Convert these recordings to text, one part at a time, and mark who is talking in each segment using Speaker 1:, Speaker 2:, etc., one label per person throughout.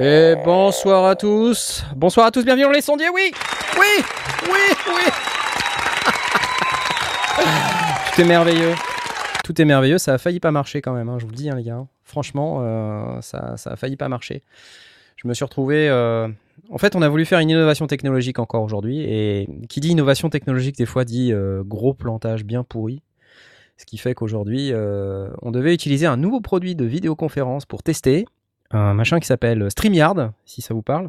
Speaker 1: Et bonsoir à tous. Bonsoir à tous, bienvenue dans les sondiers, oui Oui Oui Oui Tout est merveilleux. Tout est merveilleux, ça a failli pas marcher quand même, hein, je vous le dis hein, les gars. Franchement, euh, ça, ça a failli pas marcher. Je me suis retrouvé... euh, En fait, on a voulu faire une innovation technologique encore aujourd'hui. Et qui dit innovation technologique, des fois dit euh, gros plantage bien pourri. Ce qui fait qu'aujourd'hui, on devait utiliser un nouveau produit de vidéoconférence pour tester un machin qui s'appelle StreamYard, si ça vous parle.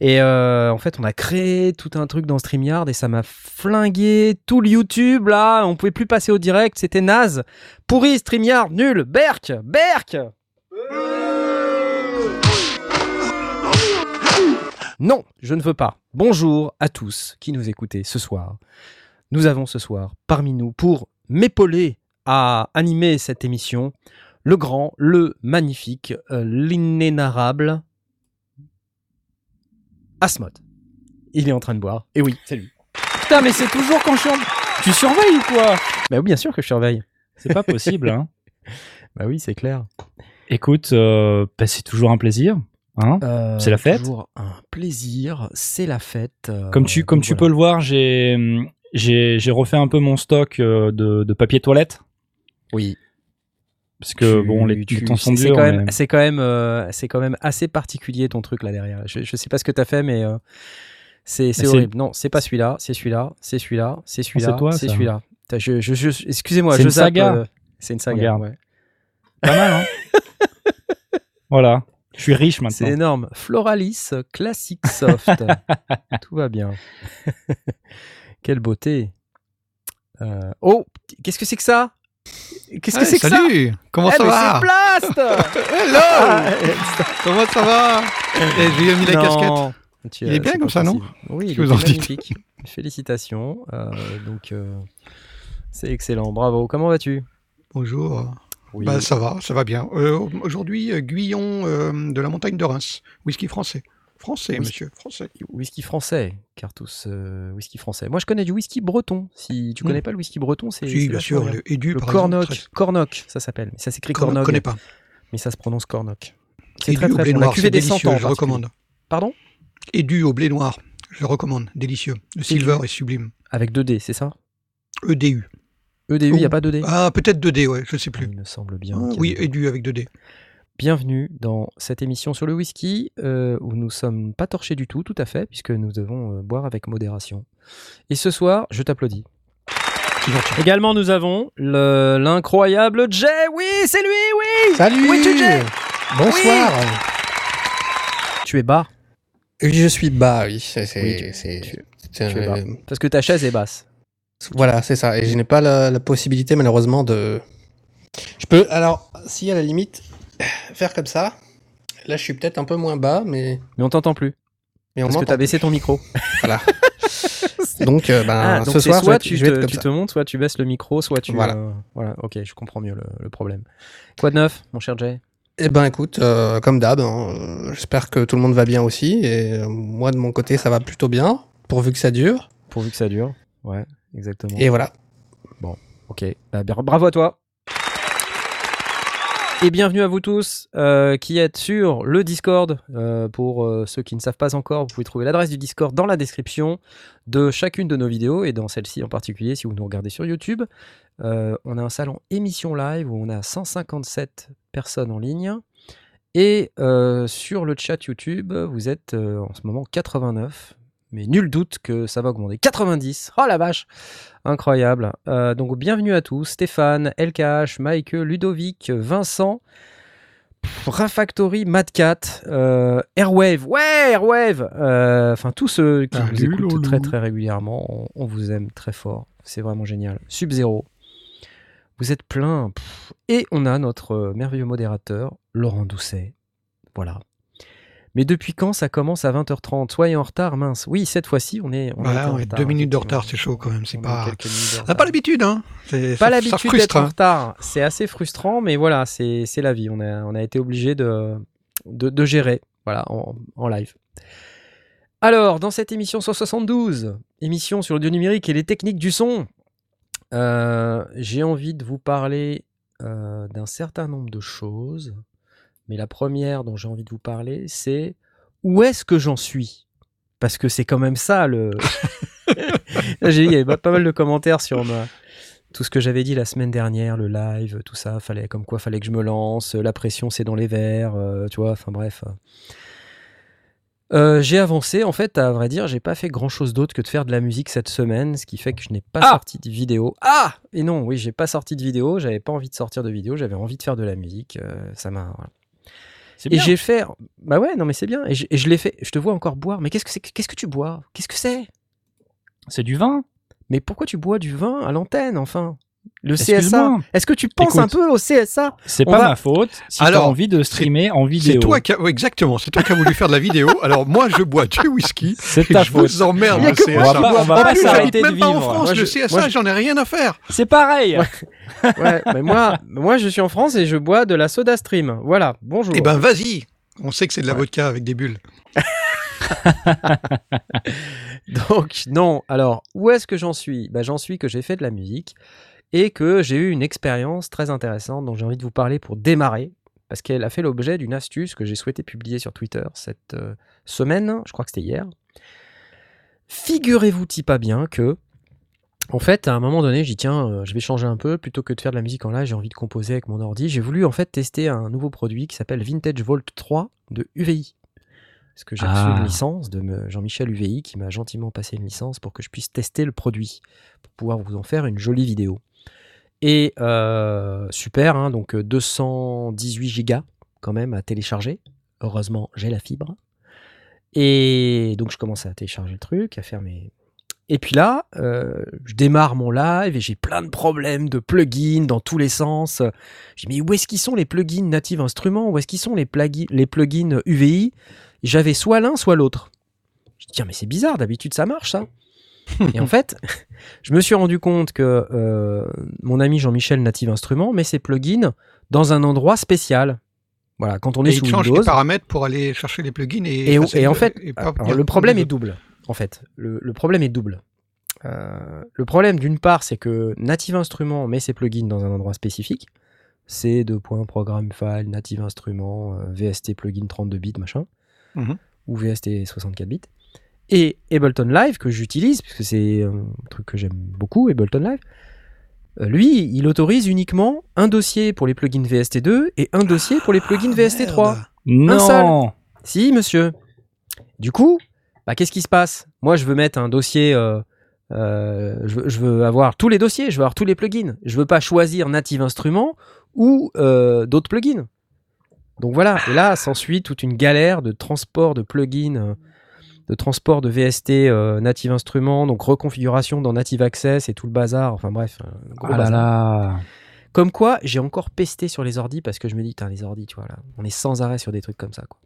Speaker 1: Et euh, en fait, on a créé tout un truc dans StreamYard et ça m'a flingué tout le YouTube là. On pouvait plus passer au direct, c'était naze. Pourri, StreamYard, nul, Berk, Berk Non, je ne veux pas. Bonjour à tous qui nous écoutez ce soir. Nous avons ce soir parmi nous pour m'épauler à animer cette émission le grand, le magnifique, euh, l'inénarrable Asmod. Il est en train de boire. Et oui, c'est lui.
Speaker 2: Putain, mais c'est toujours quand je suis en... Tu surveilles ou quoi?
Speaker 1: Bah oui, bien sûr que je surveille.
Speaker 2: C'est pas possible, hein.
Speaker 1: Bah oui, c'est clair.
Speaker 2: Écoute, euh, bah, c'est toujours un plaisir. Hein?
Speaker 1: Euh,
Speaker 2: C'est la fête?
Speaker 1: Toujours un plaisir, c'est la fête. euh,
Speaker 2: comme tu, comme tu
Speaker 1: voilà.
Speaker 2: peux le voir, j'ai, j'ai, j'ai refait un peu mon stock euh, de, de papier toilette.
Speaker 1: Oui.
Speaker 2: Parce que
Speaker 1: Tu-
Speaker 2: bon, les,
Speaker 1: tu-
Speaker 2: les temps sont
Speaker 1: c'est
Speaker 2: durs.
Speaker 1: quand même,
Speaker 2: mais-
Speaker 1: c'est quand même, euh, c'est quand même assez particulier ton truc là derrière. Je, je sais pas ce que t'as fait, mais euh, c'est, c'est
Speaker 2: c'est-
Speaker 1: horrible. Non, c'est pas celui-là, c'est celui-là, c'est celui-là, c'est celui-là,
Speaker 2: c'est toi,
Speaker 1: c'est celui-là. Je, je, je- excusez-moi,
Speaker 2: C'est
Speaker 1: je
Speaker 2: une
Speaker 1: zappe,
Speaker 2: saga.
Speaker 1: euh, c'est une saga. Ouais.
Speaker 2: Pas mal, hein Voilà. Je suis riche
Speaker 1: C'est
Speaker 2: maintenant.
Speaker 1: énorme. Floralis Classic Soft. Tout va bien. Quelle beauté. Euh, Oh, qu'est-ce que c'est que ça? Qu'est-ce que c'est que ça
Speaker 3: salut Comment
Speaker 1: Eh,
Speaker 3: ça
Speaker 1: mais
Speaker 3: va
Speaker 1: c'est Blast
Speaker 3: Hello Comment ça va Eh, Je lui ai mis la
Speaker 1: non.
Speaker 3: casquette.
Speaker 1: Tu-
Speaker 3: Il est bien
Speaker 1: c'est
Speaker 3: comme ça, non.
Speaker 1: Oui, il
Speaker 3: Je
Speaker 1: est magnifique. Félicitations. Euh, donc, euh, c'est excellent. Bravo. Comment vas-tu?
Speaker 3: Bonjour.
Speaker 1: Oui.
Speaker 3: Bah, ça va, ça va bien. Euh, Aujourd'hui, euh, Guyon euh, de la montagne de Reims. Whisky français. Français,
Speaker 1: Whisky-
Speaker 3: monsieur, français.
Speaker 1: Whisky français, Cartus, euh, whisky français. Moi, je connais du whisky breton. Si tu connais pas le whisky breton, c'est
Speaker 3: Si, bien sûr.
Speaker 1: bien.
Speaker 3: Le Edu,
Speaker 1: Le
Speaker 3: par
Speaker 1: Cornoc,
Speaker 3: exemple. très-
Speaker 1: Cornoc, ça s'appelle. Mais ça s'écrit
Speaker 3: Cornoc, Je connais pas.
Speaker 1: mais ça se prononce Cornoc. C'est très très bon. La cuvée des
Speaker 3: délicieux,
Speaker 1: 100 ans. en
Speaker 3: je recommande.
Speaker 1: Pardon?
Speaker 3: Edu au blé noir, je le recommande. Délicieux. Le silver est sublime.
Speaker 1: Avec 2D, c'est ça?
Speaker 3: EDU.
Speaker 1: EDU, il n'y a
Speaker 3: Oh.
Speaker 1: pas 2D
Speaker 3: Ah, peut-être 2D, ouais, je sais
Speaker 1: Ah,
Speaker 3: plus.
Speaker 1: Il me semble bien.
Speaker 3: Ah, oui,
Speaker 1: 2D.
Speaker 3: Edu avec 2D.
Speaker 1: Bienvenue dans cette émission sur le whisky euh, où nous sommes pas torchés du tout, tout à fait, puisque nous devons euh, boire avec modération. Et ce soir, je t'applaudis. Également, nous avons le- l'incroyable Jay. Oui, c'est lui, oui
Speaker 4: Salut
Speaker 1: Oui, tu Jay
Speaker 4: Bonsoir
Speaker 1: Tu es bas,
Speaker 4: Oui, Je suis bas, oui. C'est, c'est,
Speaker 1: Oui, tu-
Speaker 4: c'est-
Speaker 1: tu-
Speaker 4: c'est-
Speaker 1: tu es bas. parce que ta chaise est basse.
Speaker 4: Voilà, c'est ça. Et je n'ai pas la, la possibilité, malheureusement, de... Je peux, alors, si à la limite, faire comme ça, là, je suis peut-être un peu moins bas, mais...
Speaker 1: Mais on t'entend plus,
Speaker 4: mais on
Speaker 1: parce que t'as baissé ton micro.
Speaker 4: Voilà. donc, euh, ben,
Speaker 1: Ah, donc
Speaker 4: ce soir,
Speaker 1: soit tu,
Speaker 4: je vais
Speaker 1: te,
Speaker 4: être comme
Speaker 1: tu
Speaker 4: ça.
Speaker 1: te montes, soit tu baisses le micro, soit tu...
Speaker 4: Voilà.
Speaker 1: euh, voilà, ok, je comprends mieux le, le problème. Quoi de neuf, mon cher Jay?
Speaker 4: Eh ben, écoute, euh, comme d'hab, hein, j'espère que tout le monde va bien aussi. Et moi, de mon côté, ça va plutôt bien, pourvu que ça dure.
Speaker 1: Pourvu que ça dure. Ouais, exactement.
Speaker 4: Et voilà.
Speaker 1: Ok, bah, bravo à toi. Et bienvenue à vous tous euh, qui êtes sur le Discord. Euh, pour euh, ceux qui ne savent pas encore, vous pouvez trouver l'adresse du Discord dans la description de chacune de nos vidéos et dans celle-ci en particulier si vous nous regardez sur YouTube. On a un salon émission live où on a 157 personnes en ligne. Et sur le chat YouTube, vous êtes en ce moment 89. Mais nul doute que ça va augmenter. 90 Oh la vache Incroyable. Euh, donc bienvenue à tous. Stéphane, LKH, Mike, Ludovic, Vincent, Rafactory, Madcat, euh, Airwave. Ouais, Airwave euh, Enfin, tous ceux qui nous écoutent
Speaker 3: loulou.
Speaker 1: très très régulièrement, on, on vous aime très fort. C'est vraiment génial. Sub-Zero. Vous êtes plein. Pff. Et on a notre merveilleux modérateur, Laurent Doucet. Voilà. Mais depuis quand ça commence à 20h30 Soyez en retard, mince. Oui, cette fois-ci, on est. On
Speaker 3: Voilà,
Speaker 1: en
Speaker 3: est
Speaker 1: retard,
Speaker 3: deux minutes de retard, c'est chaud quand même. C'est pas. On n'a pas l'habitude, hein.
Speaker 1: Pas l'habitude d'être en
Speaker 3: hein.
Speaker 1: retard. C'est assez frustrant, mais voilà, c'est c'est la vie. On a, on a été obligé de, de, de gérer voilà, en, en live. Alors, dans cette émission 172, émission sur l'audio numérique et les techniques du son, euh, j'ai envie de vous parler euh, d'un certain nombre de choses. Mais la première dont j'ai envie de vous parler, c'est où est-ce que j'en suis? Parce que c'est quand même ça le. Là, J'ai il y avait pas mal de commentaires sur ma, tout ce que j'avais dit la semaine dernière, le live, tout ça, fallait comme quoi fallait que je me lance, la pression c'est dans les verres, euh, tu vois, enfin bref. Euh, j'ai avancé, en fait, à vrai dire, j'ai pas fait grand chose d'autre que de faire de la musique cette semaine, ce qui fait que je n'ai pas
Speaker 2: Ah
Speaker 1: sorti de vidéo. Ah Et non, oui, j'ai pas sorti de vidéo, j'avais pas envie de sortir de vidéo, j'avais envie de faire de la musique, euh, ça m'a. voilà. Et j'ai fait. Bah ouais, non mais c'est bien. Et je, l'ai fait. Je te vois encore boire. Mais qu'est-ce que c'est que- Qu'est-ce que tu bois? Qu'est-ce que c'est?
Speaker 2: C'est du vin?
Speaker 1: Mais pourquoi tu bois du vin à l'antenne enfin? Le. CSA Est-ce que tu penses
Speaker 2: Écoute.
Speaker 1: un peu au CSA
Speaker 2: C'est pas
Speaker 1: va-
Speaker 2: ma faute. Si
Speaker 3: Alors,
Speaker 2: t'as envie de streamer en vidéo,
Speaker 3: C'est toi qui a... ouais, exactement, c'est toi qui as voulu faire de la vidéo. Alors moi, je bois du whisky.
Speaker 2: c'est
Speaker 3: Et
Speaker 2: ta
Speaker 3: je
Speaker 2: faute.
Speaker 3: vous emmerde,
Speaker 1: Il y a
Speaker 3: le
Speaker 1: que
Speaker 3: CSA.
Speaker 1: moi,
Speaker 2: On va pas- on va
Speaker 3: En
Speaker 2: pas
Speaker 3: plus, j'habite même pas en. France,
Speaker 1: Moi,
Speaker 3: le
Speaker 1: je-
Speaker 3: CSA,
Speaker 1: moi, je-
Speaker 3: j'en ai rien à faire.
Speaker 2: C'est pareil.
Speaker 1: Ouais, mais moi, moi je suis en France et je bois de la Soda Stream. Voilà, bonjour.
Speaker 3: Eh ben, vas-y. On sait que c'est de la
Speaker 1: Ouais.
Speaker 3: vodka avec des bulles.
Speaker 1: Donc, non. Alors, où est-ce que j'en suis? Bah, J'en suis que j'ai fait de la musique et que j'ai eu une expérience très intéressante dont j'ai envie de vous parler pour démarrer. Parce qu'elle a fait l'objet d'une astuce que j'ai souhaité publier sur Twitter cette euh, semaine. Je crois que c'était hier. Figurez-vous-t-il pas bien que, en fait, à un moment donné, j'ai dit tiens, euh, je vais changer un peu. Plutôt que de faire de la musique en live, j'ai envie de composer avec mon ordi. J'ai voulu en fait tester un nouveau produit qui s'appelle Vintage Volt 3 de UVI. Parce que j'ai reçu
Speaker 2: Ah.
Speaker 1: une licence de Jean-Michel UVI qui m'a gentiment passé une licence pour que je puisse tester le produit, pour pouvoir vous en faire une jolie vidéo. Et euh, super, hein, donc euh, 218 gigas quand même à télécharger. Heureusement, j'ai la fibre. Et donc je commence à télécharger le truc, à faire mes... Et puis là, euh, je démarre mon live et j'ai plein de problèmes de plugins dans tous les sens. Je dis mais où est-ce qu'ils sont les plugins Native Instruments? Où est-ce qu'ils sont les, les plugins UVI J'avais soit l'un, soit l'autre. Je dis tiens mais c'est bizarre, d'habitude ça marche ça. Et en fait, je me suis rendu compte que euh, mon ami Jean-Michel Native Instruments met ses plugins dans un endroit spécial. Voilà, quand on est
Speaker 3: Et il
Speaker 1: sous
Speaker 3: te change les paramètres pour aller chercher les plugins et.
Speaker 1: Et, et en fait,
Speaker 3: et
Speaker 1: alors, le problème est double. En fait, le, le problème est double. Euh, le problème, d'une part, c'est que Native Instruments met ses plugins dans un endroit spécifique. C'est de point programme file, Native Instruments, euh, VST plugin 32 bits, machin.
Speaker 3: Mhm.
Speaker 1: Ou VST 64 bits. Et Ableton Live, que j'utilise, puisque c'est un truc que j'aime beaucoup, Ableton Live, euh, lui, il autorise uniquement un dossier pour les plugins VST2 et un dossier pour les plugins
Speaker 3: Ah,
Speaker 1: VST3.
Speaker 3: merde.
Speaker 2: Non.
Speaker 1: Si, monsieur. Du coup, bah, qu'est-ce qui se passe? Moi, je veux mettre un dossier. euh, euh, je, veux, je veux avoir tous les dossiers, je veux avoir tous les plugins. Je veux pas choisir Native Instruments ou euh, d'autres plugins. Donc voilà. Et là, s'ensuit toute une galère de transport de plugins, euh, de transport de VST euh, Native Instruments, donc reconfiguration dans Native Access et tout le bazar. Enfin bref, un gros
Speaker 2: Ah là
Speaker 1: bazar.
Speaker 2: là.
Speaker 1: Comme quoi, j'ai encore pesté sur les ordis parce que je me dis, les ordis, tu vois, là, on est sans arrêt sur des trucs comme ça, quoi.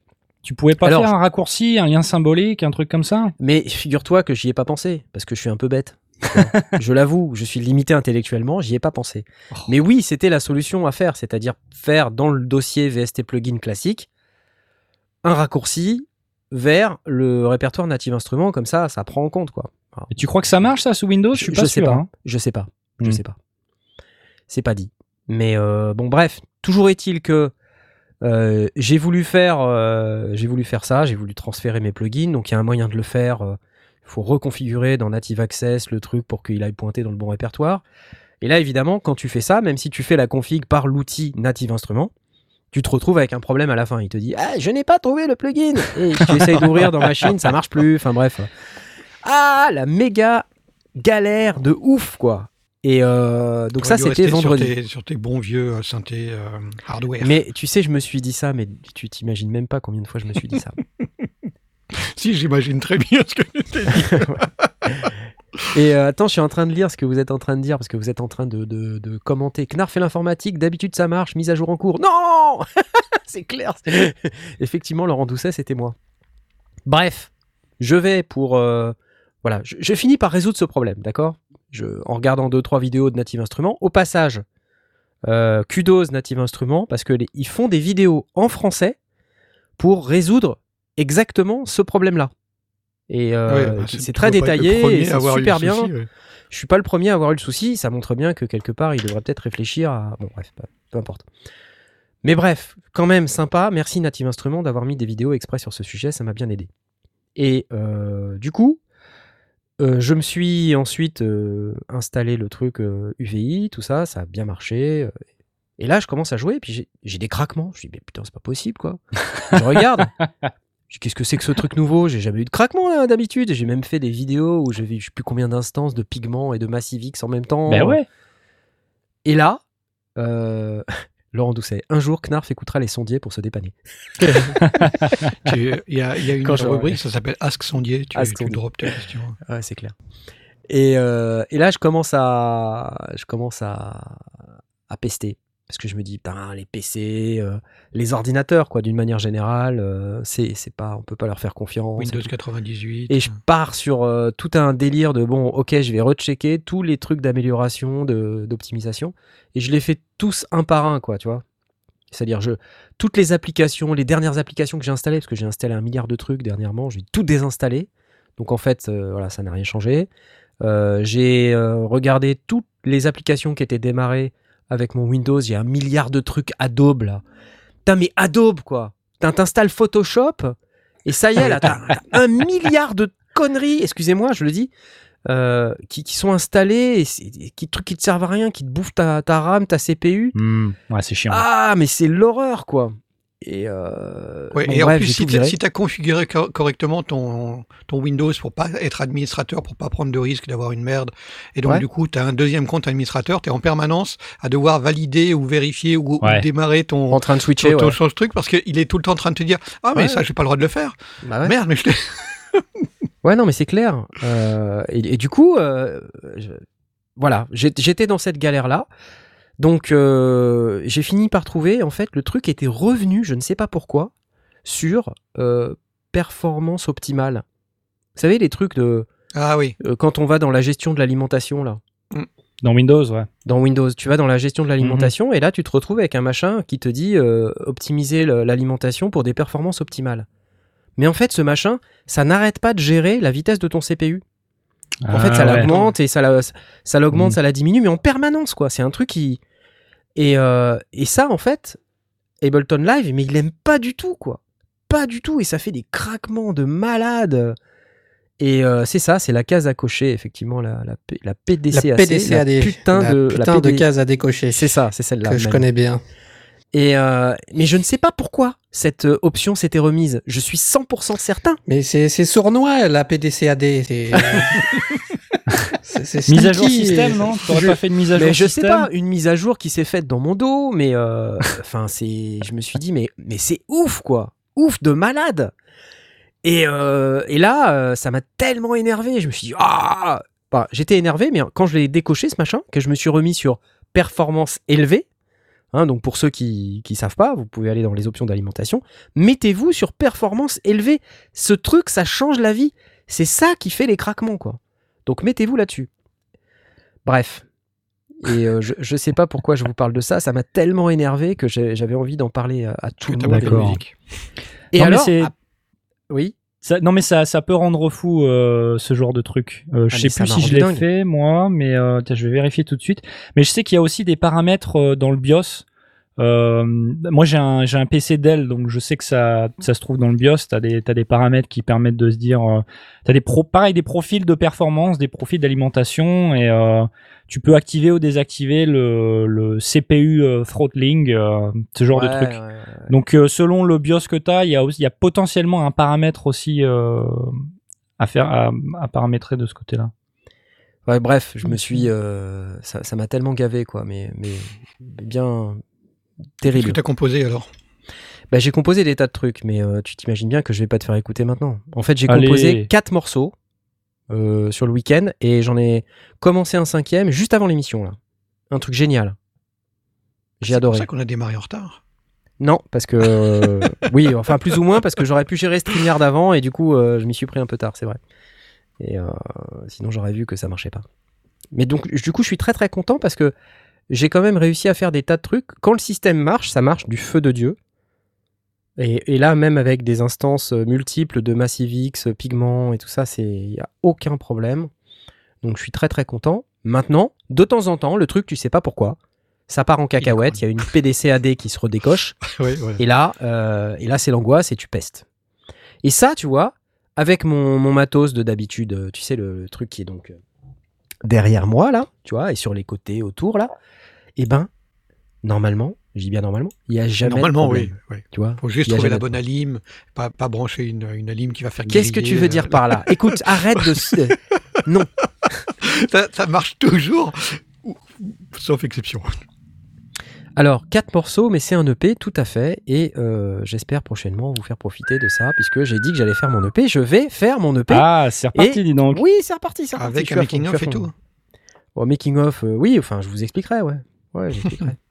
Speaker 2: Tu pouvais pas
Speaker 1: Alors,
Speaker 2: faire un raccourci, un lien symbolique, un truc comme ça?
Speaker 1: Mais figure-toi que j'y ai pas pensé, parce que je suis un peu bête. Je l'avoue, je suis limité intellectuellement, j'y ai pas pensé.
Speaker 2: Oh.
Speaker 1: Mais oui, c'était la solution à faire, c'est-à-dire faire dans le dossier VST plugin classique un raccourci vers le répertoire Native Instruments, comme ça, ça prend en compte, quoi. Alors,
Speaker 2: Et tu crois que ça marche ça sous Windows? Je suis pas
Speaker 1: sais
Speaker 2: sûr.
Speaker 1: pas,
Speaker 2: hein.
Speaker 1: je sais pas, je
Speaker 2: Hmm.
Speaker 1: sais pas. C'est pas dit. Mais euh, bon, bref, toujours est-il que euh, j'ai voulu faire, euh, j'ai voulu faire ça, j'ai voulu transférer mes plugins, donc il y a un moyen de le faire. Il faut reconfigurer dans Native Access le truc pour qu'il aille pointer dans le bon répertoire. Et là, évidemment, quand tu fais ça, même si tu fais la config par l'outil Native Instruments, tu te retrouves avec un problème à la fin. Il te dit Ah, je n'ai pas trouvé le plugin Et tu essayes d'ouvrir dans machine, ça marche plus. Enfin bref. Ah, la méga galère de ouf, quoi. Et euh, donc, ça, c'était
Speaker 3: rester sur
Speaker 1: vendredi.
Speaker 3: tes- Sur tes, bons vieux euh, synthés euh, hardware.
Speaker 1: Mais tu sais, je me suis dit ça, mais tu t'imagines même pas combien de fois je me suis dit ça.
Speaker 3: Si, j'imagine très bien ce que tu t'es dit.
Speaker 1: Et euh, attends, je suis en train de lire ce que vous êtes en train de dire parce que vous êtes en train de, commenter. Knarf fait l'informatique, d'habitude ça marche, mise à jour en cours. Non c'est clair. Effectivement, Laurent Doucet, c'était moi. Bref, je vais pour. euh, voilà, je, finis par résoudre ce problème, d'accord? En regardant deux, trois vidéos de Native Instruments. Au passage, euh, kudos Native Instruments, parce qu'ils font des vidéos en français pour résoudre exactement ce problème-là. Et euh,
Speaker 3: Ouais, bah, c'est-
Speaker 1: très détaillé, et c'est super bien.
Speaker 3: souci, ouais.
Speaker 1: Je suis pas le premier à avoir eu le souci. Ça montre bien que quelque part, il devrait peut-être réfléchir à. Bon, bref, peu, peu importe. Mais bref, quand même sympa. Merci Native Instruments d'avoir mis des vidéos exprès sur ce sujet. Ça m'a bien aidé. Et euh, du coup, euh, je me suis ensuite euh, installé le truc euh, UVI, tout ça. Ça a bien marché. Et là, je commence à jouer. Et puis j'ai- j'ai des craquements. Je me dis, mais putain, c'est pas possible, quoi. je regarde. Qu'est-ce que c'est que ce truc nouveau? J'ai jamais eu de craquement là, d'habitude. J'ai même fait des vidéos où j'ai vu je sais plus combien d'instances de pigments et de Massivix en même temps.
Speaker 2: Ben ouais.
Speaker 1: Et là, euh, Laurent Doucet, un jour, Knarf écoutera les sondiers pour se dépanner.
Speaker 3: Il y y a une
Speaker 1: Quand je-
Speaker 3: rubrique, ça s'appelle Ask Sondier. Tu,
Speaker 1: Ask
Speaker 3: tu
Speaker 1: Sondier.
Speaker 3: drops ta question.
Speaker 1: Ouais, c'est clair. Et, euh, et là, je commence à, je commence à, à pester. Parce que je me dis, putain, les PC, euh, les ordinateurs, quoi, d'une manière générale, euh, c'est, c'est pas, on peut pas leur faire confiance.
Speaker 3: Windows
Speaker 1: tout.
Speaker 3: 98.
Speaker 1: Et je pars sur euh, tout un délire de bon, ok, je vais rechecker tous les trucs d'amélioration, de, d'optimisation, et je les fais tous un par un, quoi, tu vois. C'est-à-dire, je, toutes les applications, les dernières applications que j'ai installées, parce que j'ai installé un milliard de trucs dernièrement, j'ai tout désinstallé. Donc en fait, euh, voilà, ça n'a rien changé. J'ai regardé toutes les applications qui étaient démarrées avec mon Windows. Il y a un milliard de trucs Adobe là. Putain, mais Adobe quoi. T'installes Photoshop et ça y est là, t'as un milliard de conneries, excusez-moi, je le dis, euh, qui, qui sont installées, et c'est- et qui trucs qui te servent à rien, qui te bouffent ta, ta RAM, ta CPU.
Speaker 2: Hmm, Ouais, c'est chiant.
Speaker 1: Ah, mais c'est l'horreur quoi. Et, euh,
Speaker 3: Ouais,
Speaker 1: bon,
Speaker 3: et en plus, si tu as configuré co- correctement ton, ton Windows pour pas être administrateur, pour pas prendre de risque d'avoir une merde, et donc
Speaker 1: Ouais.
Speaker 3: du coup, tu as un deuxième compte administrateur, tu es en permanence à devoir valider ou vérifier ou, démarrer ton,
Speaker 1: en train de switcher.
Speaker 3: ton, ton-
Speaker 1: ouais.
Speaker 3: ton truc parce qu'il est tout le temps en train de te dire Ah, mais
Speaker 1: Ouais.
Speaker 3: ça, j'ai pas le droit de le faire.
Speaker 1: Bah ouais.
Speaker 3: Merde, mais je
Speaker 1: Ouais, non, mais c'est clair. Euh, et, et du coup, euh, je- voilà, j'étais dans cette galère-là. Donc, euh, j'ai fini par trouver, en fait, le truc était revenu, je ne sais pas pourquoi, sur euh, performance optimale. Vous savez, les trucs de.
Speaker 3: Ah oui.
Speaker 1: euh, quand on va dans la gestion de l'alimentation, là,
Speaker 2: Dans Windows, ouais.
Speaker 1: dans Windows, tu vas dans la gestion de l'alimentation, et là, tu te retrouves avec un machin qui te dit euh, optimiser l'alimentation pour des performances optimales. Mais en fait, ce machin, ça n'arrête pas de gérer la vitesse de ton CPU. En fait,
Speaker 2: Ah,
Speaker 1: ça
Speaker 2: ouais.
Speaker 1: l'augmente et ça la, ça l'augmente,
Speaker 2: Mhm.
Speaker 1: ça la diminue, mais en permanence, quoi. C'est un truc qui. Et, euh, et ça, en fait, Ableton Live, mais il aime pas du tout, quoi. Pas du tout, et ça fait des craquements de malade. Et euh, c'est ça, c'est la case à cocher, effectivement, la, la, la.
Speaker 4: PDCAD.
Speaker 1: la putain
Speaker 4: la
Speaker 1: de,
Speaker 4: putain
Speaker 1: la
Speaker 4: de case à décocher.
Speaker 1: C'est ça, c'est celle-là.
Speaker 4: que je connais bien.
Speaker 1: Et euh, mais je ne sais pas pourquoi cette euh, option s'était remise. Je suis 100% certain.
Speaker 4: Mais c'est sournois la PDCAD. C'est
Speaker 2: Mise à jour système, non T'aurais
Speaker 1: Je-
Speaker 2: pas fait une mise à jour
Speaker 1: Mais je sais
Speaker 2: système
Speaker 1: pas, une mise à jour qui s'est faite dans mon dos, mais euh, enfin c'est, je me suis dit mais mais c'est ouf quoi, ouf de malade. Et euh, et là euh, ça m'a tellement énervé, je me suis dit ah, Bah, j'étais énervé, mais quand je l'ai décoché ce machin, que je me suis remis sur performance élevée. Hein, donc pour ceux qui qui savent pas, vous pouvez aller dans les options d'alimentation. Mettez-vous sur performance élevée. Ce truc, ça change la vie. C'est ça qui fait les craquements, quoi. Donc mettez-vous là-dessus. Bref. Et euh, je, je sais pas pourquoi je vous parle de ça. Ça m'a tellement énervé que j'avais envie d'en parler à, à tout le monde.
Speaker 2: D'accord.
Speaker 1: Et
Speaker 2: Non, mais
Speaker 1: alors,
Speaker 2: c'est-
Speaker 1: oui.
Speaker 2: Ça- non mais ça, ça peut rendre fou euh, ce genre de truc. Euh, je
Speaker 1: Ah,
Speaker 2: sais plus si je l'ai fait moi, mais euh, tiens, je vais vérifier tout de suite. Mais je sais qu'il y a aussi des paramètres euh, dans le BIOS. Euh, moi j'ai un j'ai un PC Dell donc je sais que ça ça se trouve dans le BIOS. T'as des t'as des paramètres qui permettent de se dire euh, t'as des pro pareil des profils de performance, des profils d'alimentation et euh, tu peux activer ou désactiver le le CPU euh, throttling ce genre de truc.
Speaker 1: ouais, ouais.
Speaker 2: Donc selon le BIOS que tu as, il y a aussi il y a potentiellement un paramètre aussi à faire à, à paramétrer de ce côté-là.
Speaker 1: Ouais, bref, je me suis, euh, ça, ça m'a tellement gavé, quoi. Mais, mais mais bien
Speaker 3: Qu'est-ce
Speaker 1: terrible.
Speaker 3: que t'as composé alors?
Speaker 1: Bah, j'ai composé des tas de trucs, mais euh, tu t'imagines bien que je vais pas te faire écouter maintenant. En fait, j'ai composé quatre morceaux euh, sur le week-end et j'en ai commencé un cinquième juste avant l'émission là. Un truc génial. J'ai
Speaker 3: C'est pour
Speaker 1: adoré.
Speaker 3: ça qu'on a démarré en retard.
Speaker 1: Non, parce que. euh, oui, enfin, plus ou moins, parce que j'aurais pu gérer StreamYard avant et du coup, euh, je m'y suis pris un peu tard, c'est vrai. Et euh, sinon, j'aurais vu que ça marchait pas. Mais donc, du coup, je suis très très content parce que j'ai quand même réussi à faire des tas de trucs. Quand le système marche, ça marche du feu de Dieu. Et, et là, même avec des instances euh, multiples de MassiveX, euh, Pigment et tout ça, il n'y a aucun problème. Donc, je suis très très content. Maintenant, de temps en temps, le truc, tu sais pas pourquoi, ça part en cacahuète. Il y a une PDC AD qui se redécoche.
Speaker 3: Ouais.
Speaker 1: Et là, euh, et là c'est l'angoisse et tu pestes. Et ça, tu vois, avec mon, mon matos de d'habitude, tu sais, le, le truc qui est donc derrière moi, là, tu vois, et sur les côtés, autour, là, et ben, normalement, je dis bien normalement, il n'y a jamais. de
Speaker 3: Normalement, oui. oui.
Speaker 1: Tu vois,
Speaker 3: Faut juste trouver la bonne alim, pas, pas brancher une, une alim qui va faire
Speaker 1: Qu'est-ce que tu veux dire
Speaker 3: euh,
Speaker 1: par là? Écoute, arrête de. se- Non.
Speaker 3: ça, ça marche toujours, ou- sauf exception.
Speaker 1: Alors, quatre morceaux, mais c'est un EP, tout à fait. Et euh, j'espère prochainement vous faire profiter de ça, puisque j'ai dit que j'allais faire mon EP. Je vais faire mon EP.
Speaker 2: Ah, c'est reparti, dis donc.
Speaker 1: oui, c'est reparti, c'est reparti.
Speaker 3: Avec un
Speaker 1: fond,
Speaker 3: making
Speaker 1: je
Speaker 3: of
Speaker 1: suis
Speaker 3: et tout.
Speaker 1: Au making of, euh, oui, enfin, je vous expliquerai, ouais. Ouais, j'expliquerai.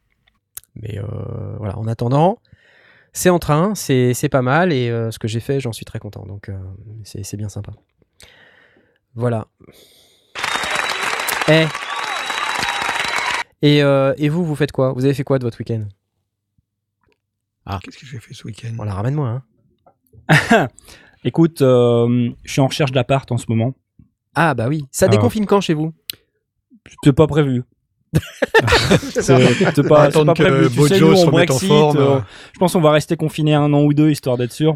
Speaker 1: Mais euh, voilà, en attendant, c'est en train, c'est c'est pas mal, et euh, ce que j'ai fait, j'en suis très content. Donc, euh, c'est c'est bien sympa. Voilà. Eh. Et, euh, et vous, vous faites quoi? Vous avez fait quoi de votre week-end?
Speaker 3: Qu'est-ce que j'ai fait ce week-end?
Speaker 1: Voilà, ramène-moi. Hein.
Speaker 2: Écoute, euh, je suis en recherche d'appart en ce moment.
Speaker 1: Ah, bah oui. Ça déconfine quand chez vous?
Speaker 2: C'était pas prévu. C'est c'est pas, c'est pas prévu.
Speaker 3: que
Speaker 2: Tu sais,
Speaker 3: Bojo
Speaker 2: nous,
Speaker 3: se
Speaker 2: on
Speaker 3: remette en
Speaker 2: Brexit,
Speaker 3: forme.
Speaker 2: euh, je pense qu'on va rester confiné un an ou deux, histoire d'être sûr.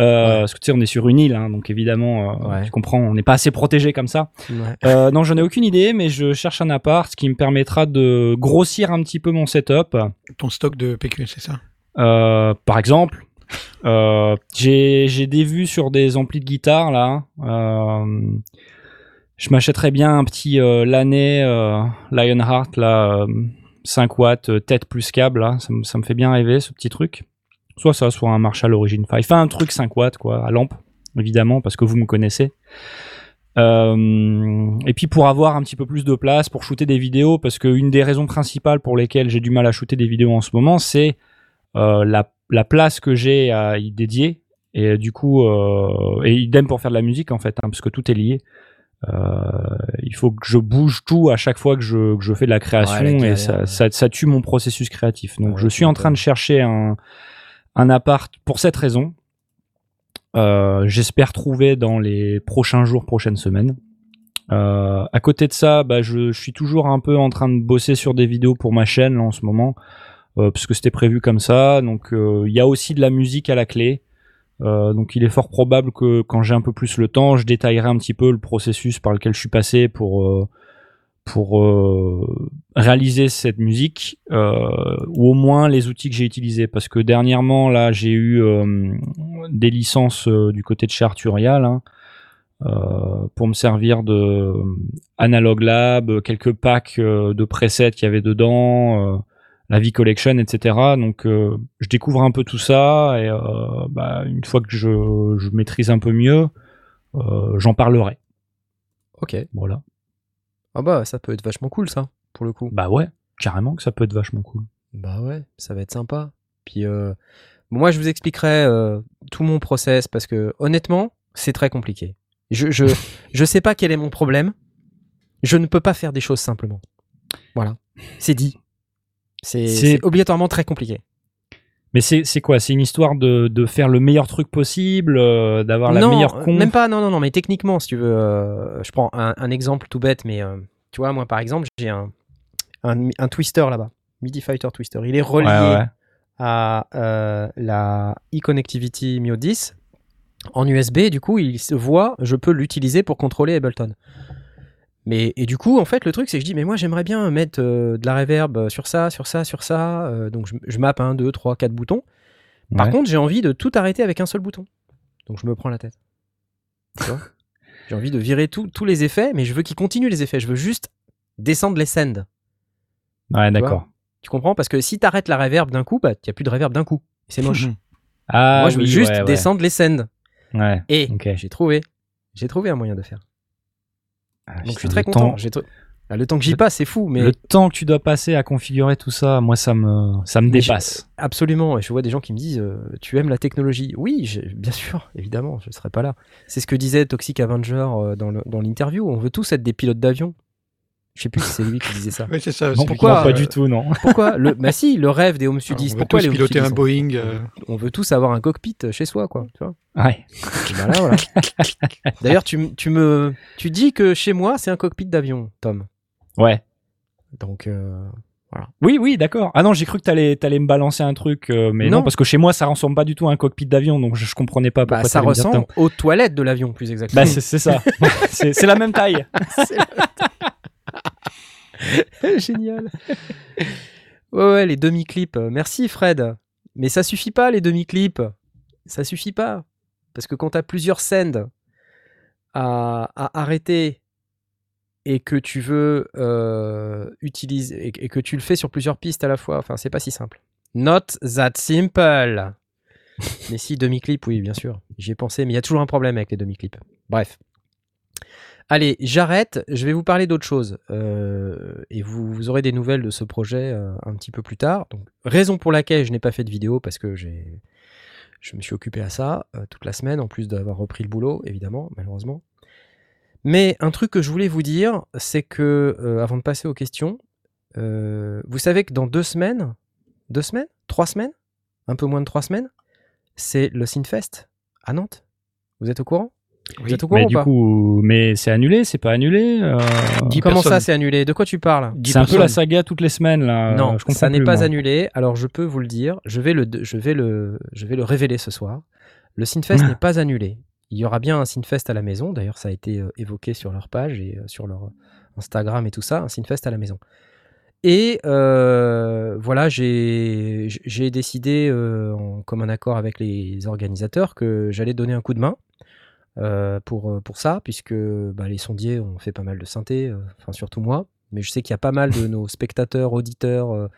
Speaker 2: Euh, Parce que tu sais, on est sur une île, hein, donc évidemment, euh,
Speaker 1: Ouais.
Speaker 2: tu comprends, on n'est pas assez protégé comme ça.
Speaker 1: Ouais.
Speaker 2: Euh, non, j'en ai aucune idée, mais je cherche un appart qui me permettra de grossir un petit peu mon setup.
Speaker 3: Ton stock de PQ, c'est ça?
Speaker 2: Euh, par exemple, euh, j'ai j'ai des vues sur des amplis de guitare là. Euh, je m'achèterais bien un petit euh, Laney euh, Lionheart là, euh, 5 watts, tête plus câble là. Ça me fait bien rêver ce petit truc. Soit ça, soit un Marshall Origin 5. Enfin un truc 5 watts quoi, à lampe évidemment parce que vous me connaissez. Euh, et puis pour avoir un petit peu plus de place pour shooter des vidéos, parce qu'une des raisons principales pour lesquelles j'ai du mal à shooter des vidéos en ce moment, c'est euh, la, la place que j'ai à y dédier. Et du coup, euh, et idem pour faire de la musique en fait, hein, parce que tout est lié. Euh, il faut que je bouge tout à chaque fois que je, que je fais de la création
Speaker 1: Ouais,
Speaker 2: et ça, ça, ça tue mon processus créatif. Donc
Speaker 1: Ouais,
Speaker 2: je suis en train de chercher un, un appart pour cette raison. Euh, J'espère trouver dans les prochains jours, prochaines semaines. Euh, à côté de ça, bah, je, suis toujours un peu en train de bosser sur des vidéos pour ma chaîne là, en ce moment, euh, parce c'était prévu comme ça. Donc euh, il y a aussi de la musique à la clé. Euh, donc il est fort probable que quand j'ai un peu plus le temps, je détaillerai un petit peu le processus par lequel je suis passé pour euh, pour euh, réaliser cette musique euh, ou au moins les outils que j'ai utilisés parce que dernièrement là j'ai eu euh, des licences du côté de chez Arturia là, euh, pour me servir de Analog Lab, quelques packs de presets qu'il y avait dedans, la V-Collection, etc. Donc je découvre un peu tout ça et bah, une fois que je, je maîtrise un peu mieux, j'en parlerai.
Speaker 1: Ok.
Speaker 2: Voilà.
Speaker 1: Ah bah, ça peut être vachement cool, ça, pour le coup.
Speaker 2: Bah ouais, carrément que ça peut être vachement cool.
Speaker 1: Bah ouais, ça va être sympa. Puis euh, moi, je vous expliquerai euh, tout mon process parce que honnêtement, c'est très compliqué. Je, je, je sais pas quel est mon problème. Je ne peux pas faire des choses simplement. Voilà, c'est dit. C'est obligatoirement très compliqué.
Speaker 2: Mais c'est quoi? C'est une histoire de, de faire le meilleur truc possible, euh, d'avoir la meilleure
Speaker 1: euh,
Speaker 2: con?
Speaker 1: même pas. Non, non, non. Mais techniquement, si tu veux, euh, je prends un, un exemple tout bête, mais euh, tu vois, moi, par exemple, j'ai un, un, un twister là-bas, MIDI Fighter Twister. Il est relié
Speaker 2: Ouais, ouais.
Speaker 1: à euh, la e-connectivity Mio 10 en USB. Du coup, il se voit, je peux l'utiliser pour contrôler Ableton. Mais et du coup, en fait, le truc, c'est que je dis, mais moi, j'aimerais bien mettre euh, de la reverb sur ça, sur ça, sur ça. Euh, donc, je, je mappe un, deux, trois, quatre boutons. Par
Speaker 2: Ouais.
Speaker 1: contre, j'ai envie de tout arrêter avec un seul bouton. Donc, je me prends la tête. Tu vois? J'ai envie de virer tout- tous les effets, mais je veux qu'ils continuent les effets. Je veux juste descendre les sends.
Speaker 2: Ouais, d'accord.
Speaker 1: Tu comprends? Parce que si tu arrêtes la reverb d'un coup, bah, il n'y a plus de reverb d'un coup. C'est moche.
Speaker 2: Ah,
Speaker 1: Moi, je veux
Speaker 2: oui,
Speaker 1: juste
Speaker 2: ouais, ouais.
Speaker 1: descendre les sends.
Speaker 2: Ouais.
Speaker 1: Et
Speaker 2: Ok.
Speaker 1: j'ai trouvé. J'ai trouvé un moyen de faire.
Speaker 2: Ah,
Speaker 1: Donc je suis très content.
Speaker 2: temps-
Speaker 1: J'ai tr- Ah, le temps que j'y passe, c'est fou, mais
Speaker 2: Le temps que tu dois passer à configurer tout ça, moi, ça me, ça me
Speaker 1: Mais je-
Speaker 2: dépasse.
Speaker 1: absolument. Et je vois des gens qui me disent euh, Tu aimes la technologie Oui, bien sûr, évidemment, je ne serais pas là. C'est ce que disait Toxic Avenger euh, dans l'interview. On veut tous être des pilotes d'avion. Je sais plus si c'est lui qui disait ça.
Speaker 3: Oui, c'est ça.
Speaker 2: Non,
Speaker 3: c'est
Speaker 1: pourquoi,
Speaker 2: non, pas
Speaker 1: euh,
Speaker 2: du tout, non.
Speaker 1: Pourquoi le... Bah si, le rêve des home studies.
Speaker 3: on veut
Speaker 1: Pourquoi
Speaker 3: tous
Speaker 1: les home
Speaker 3: piloter un Boeing. euh,
Speaker 1: On veut tous avoir un cockpit chez soi, quoi. Tu vois
Speaker 2: Ouais.
Speaker 1: Et ben là, voilà. D'ailleurs, tu, tu me, tu dis que chez moi, c'est un cockpit d'avion, Tom.
Speaker 2: Ouais.
Speaker 1: Donc, euh,
Speaker 2: Oui, oui, d'accord. Ah non, j'ai cru que t'allais, t'allais me balancer un truc, euh, mais non.
Speaker 1: Non.
Speaker 2: parce que chez moi, ça ressemble pas du tout à un cockpit d'avion, donc je, je comprenais pas pourquoi
Speaker 1: bah, ça ressemble aux toilettes de l'avion, plus exactement.
Speaker 2: Bah, c'est, c'est ça. c'est, c'est la même taille.
Speaker 1: Génial. Ouais, ouais, les demi-clips. Merci, Fred. Mais ça suffit pas, les demi-clips. Ça suffit pas. Parce que quand tu as plusieurs scènes à, arrêter et que tu veux euh, utiliser et, et que tu le fais sur plusieurs pistes à la fois, enfin, c'est pas si simple. Not that simple. mais si, demi-clip, oui, bien sûr. J'y ai pensé, mais il y a toujours un problème avec les demi-clips. Bref. Allez, j'arrête. Je vais vous parler d'autre chose. Euh, et vous, aurez des nouvelles de ce projet euh, un petit peu plus tard. Raison pour laquelle je n'ai pas fait de vidéo, parce que je me suis occupé à ça euh, toute la semaine, en plus d'avoir repris le boulot, évidemment, malheureusement. Mais un truc que je voulais vous dire, c'est que, avant de passer aux questions, vous savez que dans deux semaines, deux semaines, trois semaines, un peu moins de trois semaines, c'est le Synfest à Nantes. Vous êtes au courant? Vous êtes au courant
Speaker 2: Mais
Speaker 1: ou
Speaker 2: du
Speaker 1: pas
Speaker 2: coup, mais c'est annulé, c'est pas annulé. euh,
Speaker 1: Comment ça, c'est annulé? De quoi tu parles?
Speaker 2: C'est un peu la saga toutes les semaines là.
Speaker 1: Non,
Speaker 2: je comprends
Speaker 1: ça n'est pas
Speaker 2: moi.
Speaker 1: annulé. Alors je peux vous le dire, je vais le, je vais le, je vais le révéler ce soir. Le Synfest
Speaker 2: Ah.
Speaker 1: n'est pas annulé. Il y aura bien un Synfest à la maison. D'ailleurs, ça a été euh, évoqué sur leur page et euh, sur leur Instagram et tout ça, un Synfest à la maison. Et euh, voilà, j'ai j'ai décidé, euh, en commun accord avec les organisateurs, que j'allais donner un coup de main euh, pour, euh, pour ça, puisque bah, les sondiers ont fait pas mal de synthé, euh, enfin surtout moi. Mais je sais qu'il y a pas mal de nos spectateurs, auditeurs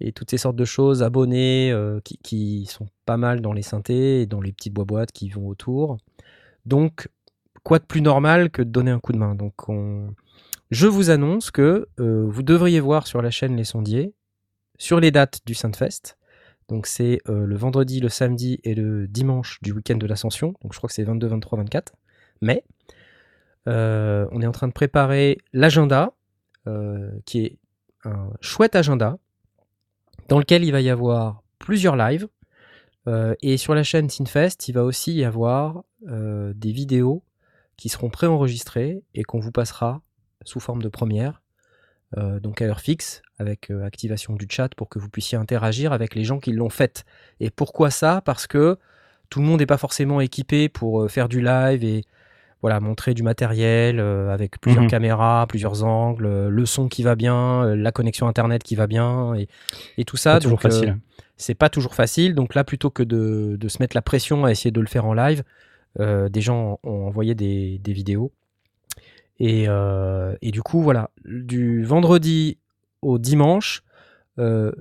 Speaker 1: et toutes ces sortes de choses, abonnés, euh, qui, qui sont pas mal dans les synthés et dans les petites boîtes qui vont autour. Donc, quoi de plus normal que de donner un coup de main? Donc, on... je vous annonce que euh, vous devriez voir sur la chaîne Les Sondiers, sur les dates du Sainte-Fest. Donc, c'est euh, le vendredi, le samedi et le dimanche du week-end de l'Ascension. Donc, je crois que c'est 22, 23, 24 mai. Euh, on est en train de préparer l'agenda, euh, qui est un chouette agenda, dans lequel il va y avoir plusieurs lives. Et sur la chaîne Synfest, il va aussi y avoir des vidéos qui seront préenregistrées et qu'on vous passera sous forme de première, euh, donc à heure fixe, avec euh, activation du chat pour que vous puissiez interagir avec les gens qui l'ont faite. Et pourquoi ça? Parce que tout le monde n'est pas forcément équipé pour euh, faire du live et voilà, montrer du matériel avec plusieurs
Speaker 2: Mhm.
Speaker 1: caméras, plusieurs angles, le son qui va bien, la connexion internet qui va bien et, et tout ça.
Speaker 2: Toujours
Speaker 1: Donc,
Speaker 2: facile.
Speaker 1: c'est pas toujours facile. Donc là, plutôt que de, de se mettre la pression à essayer de le faire en live, des gens ont envoyé des, des vidéos. Et, euh, et du coup, voilà, du vendredi au dimanche, euh,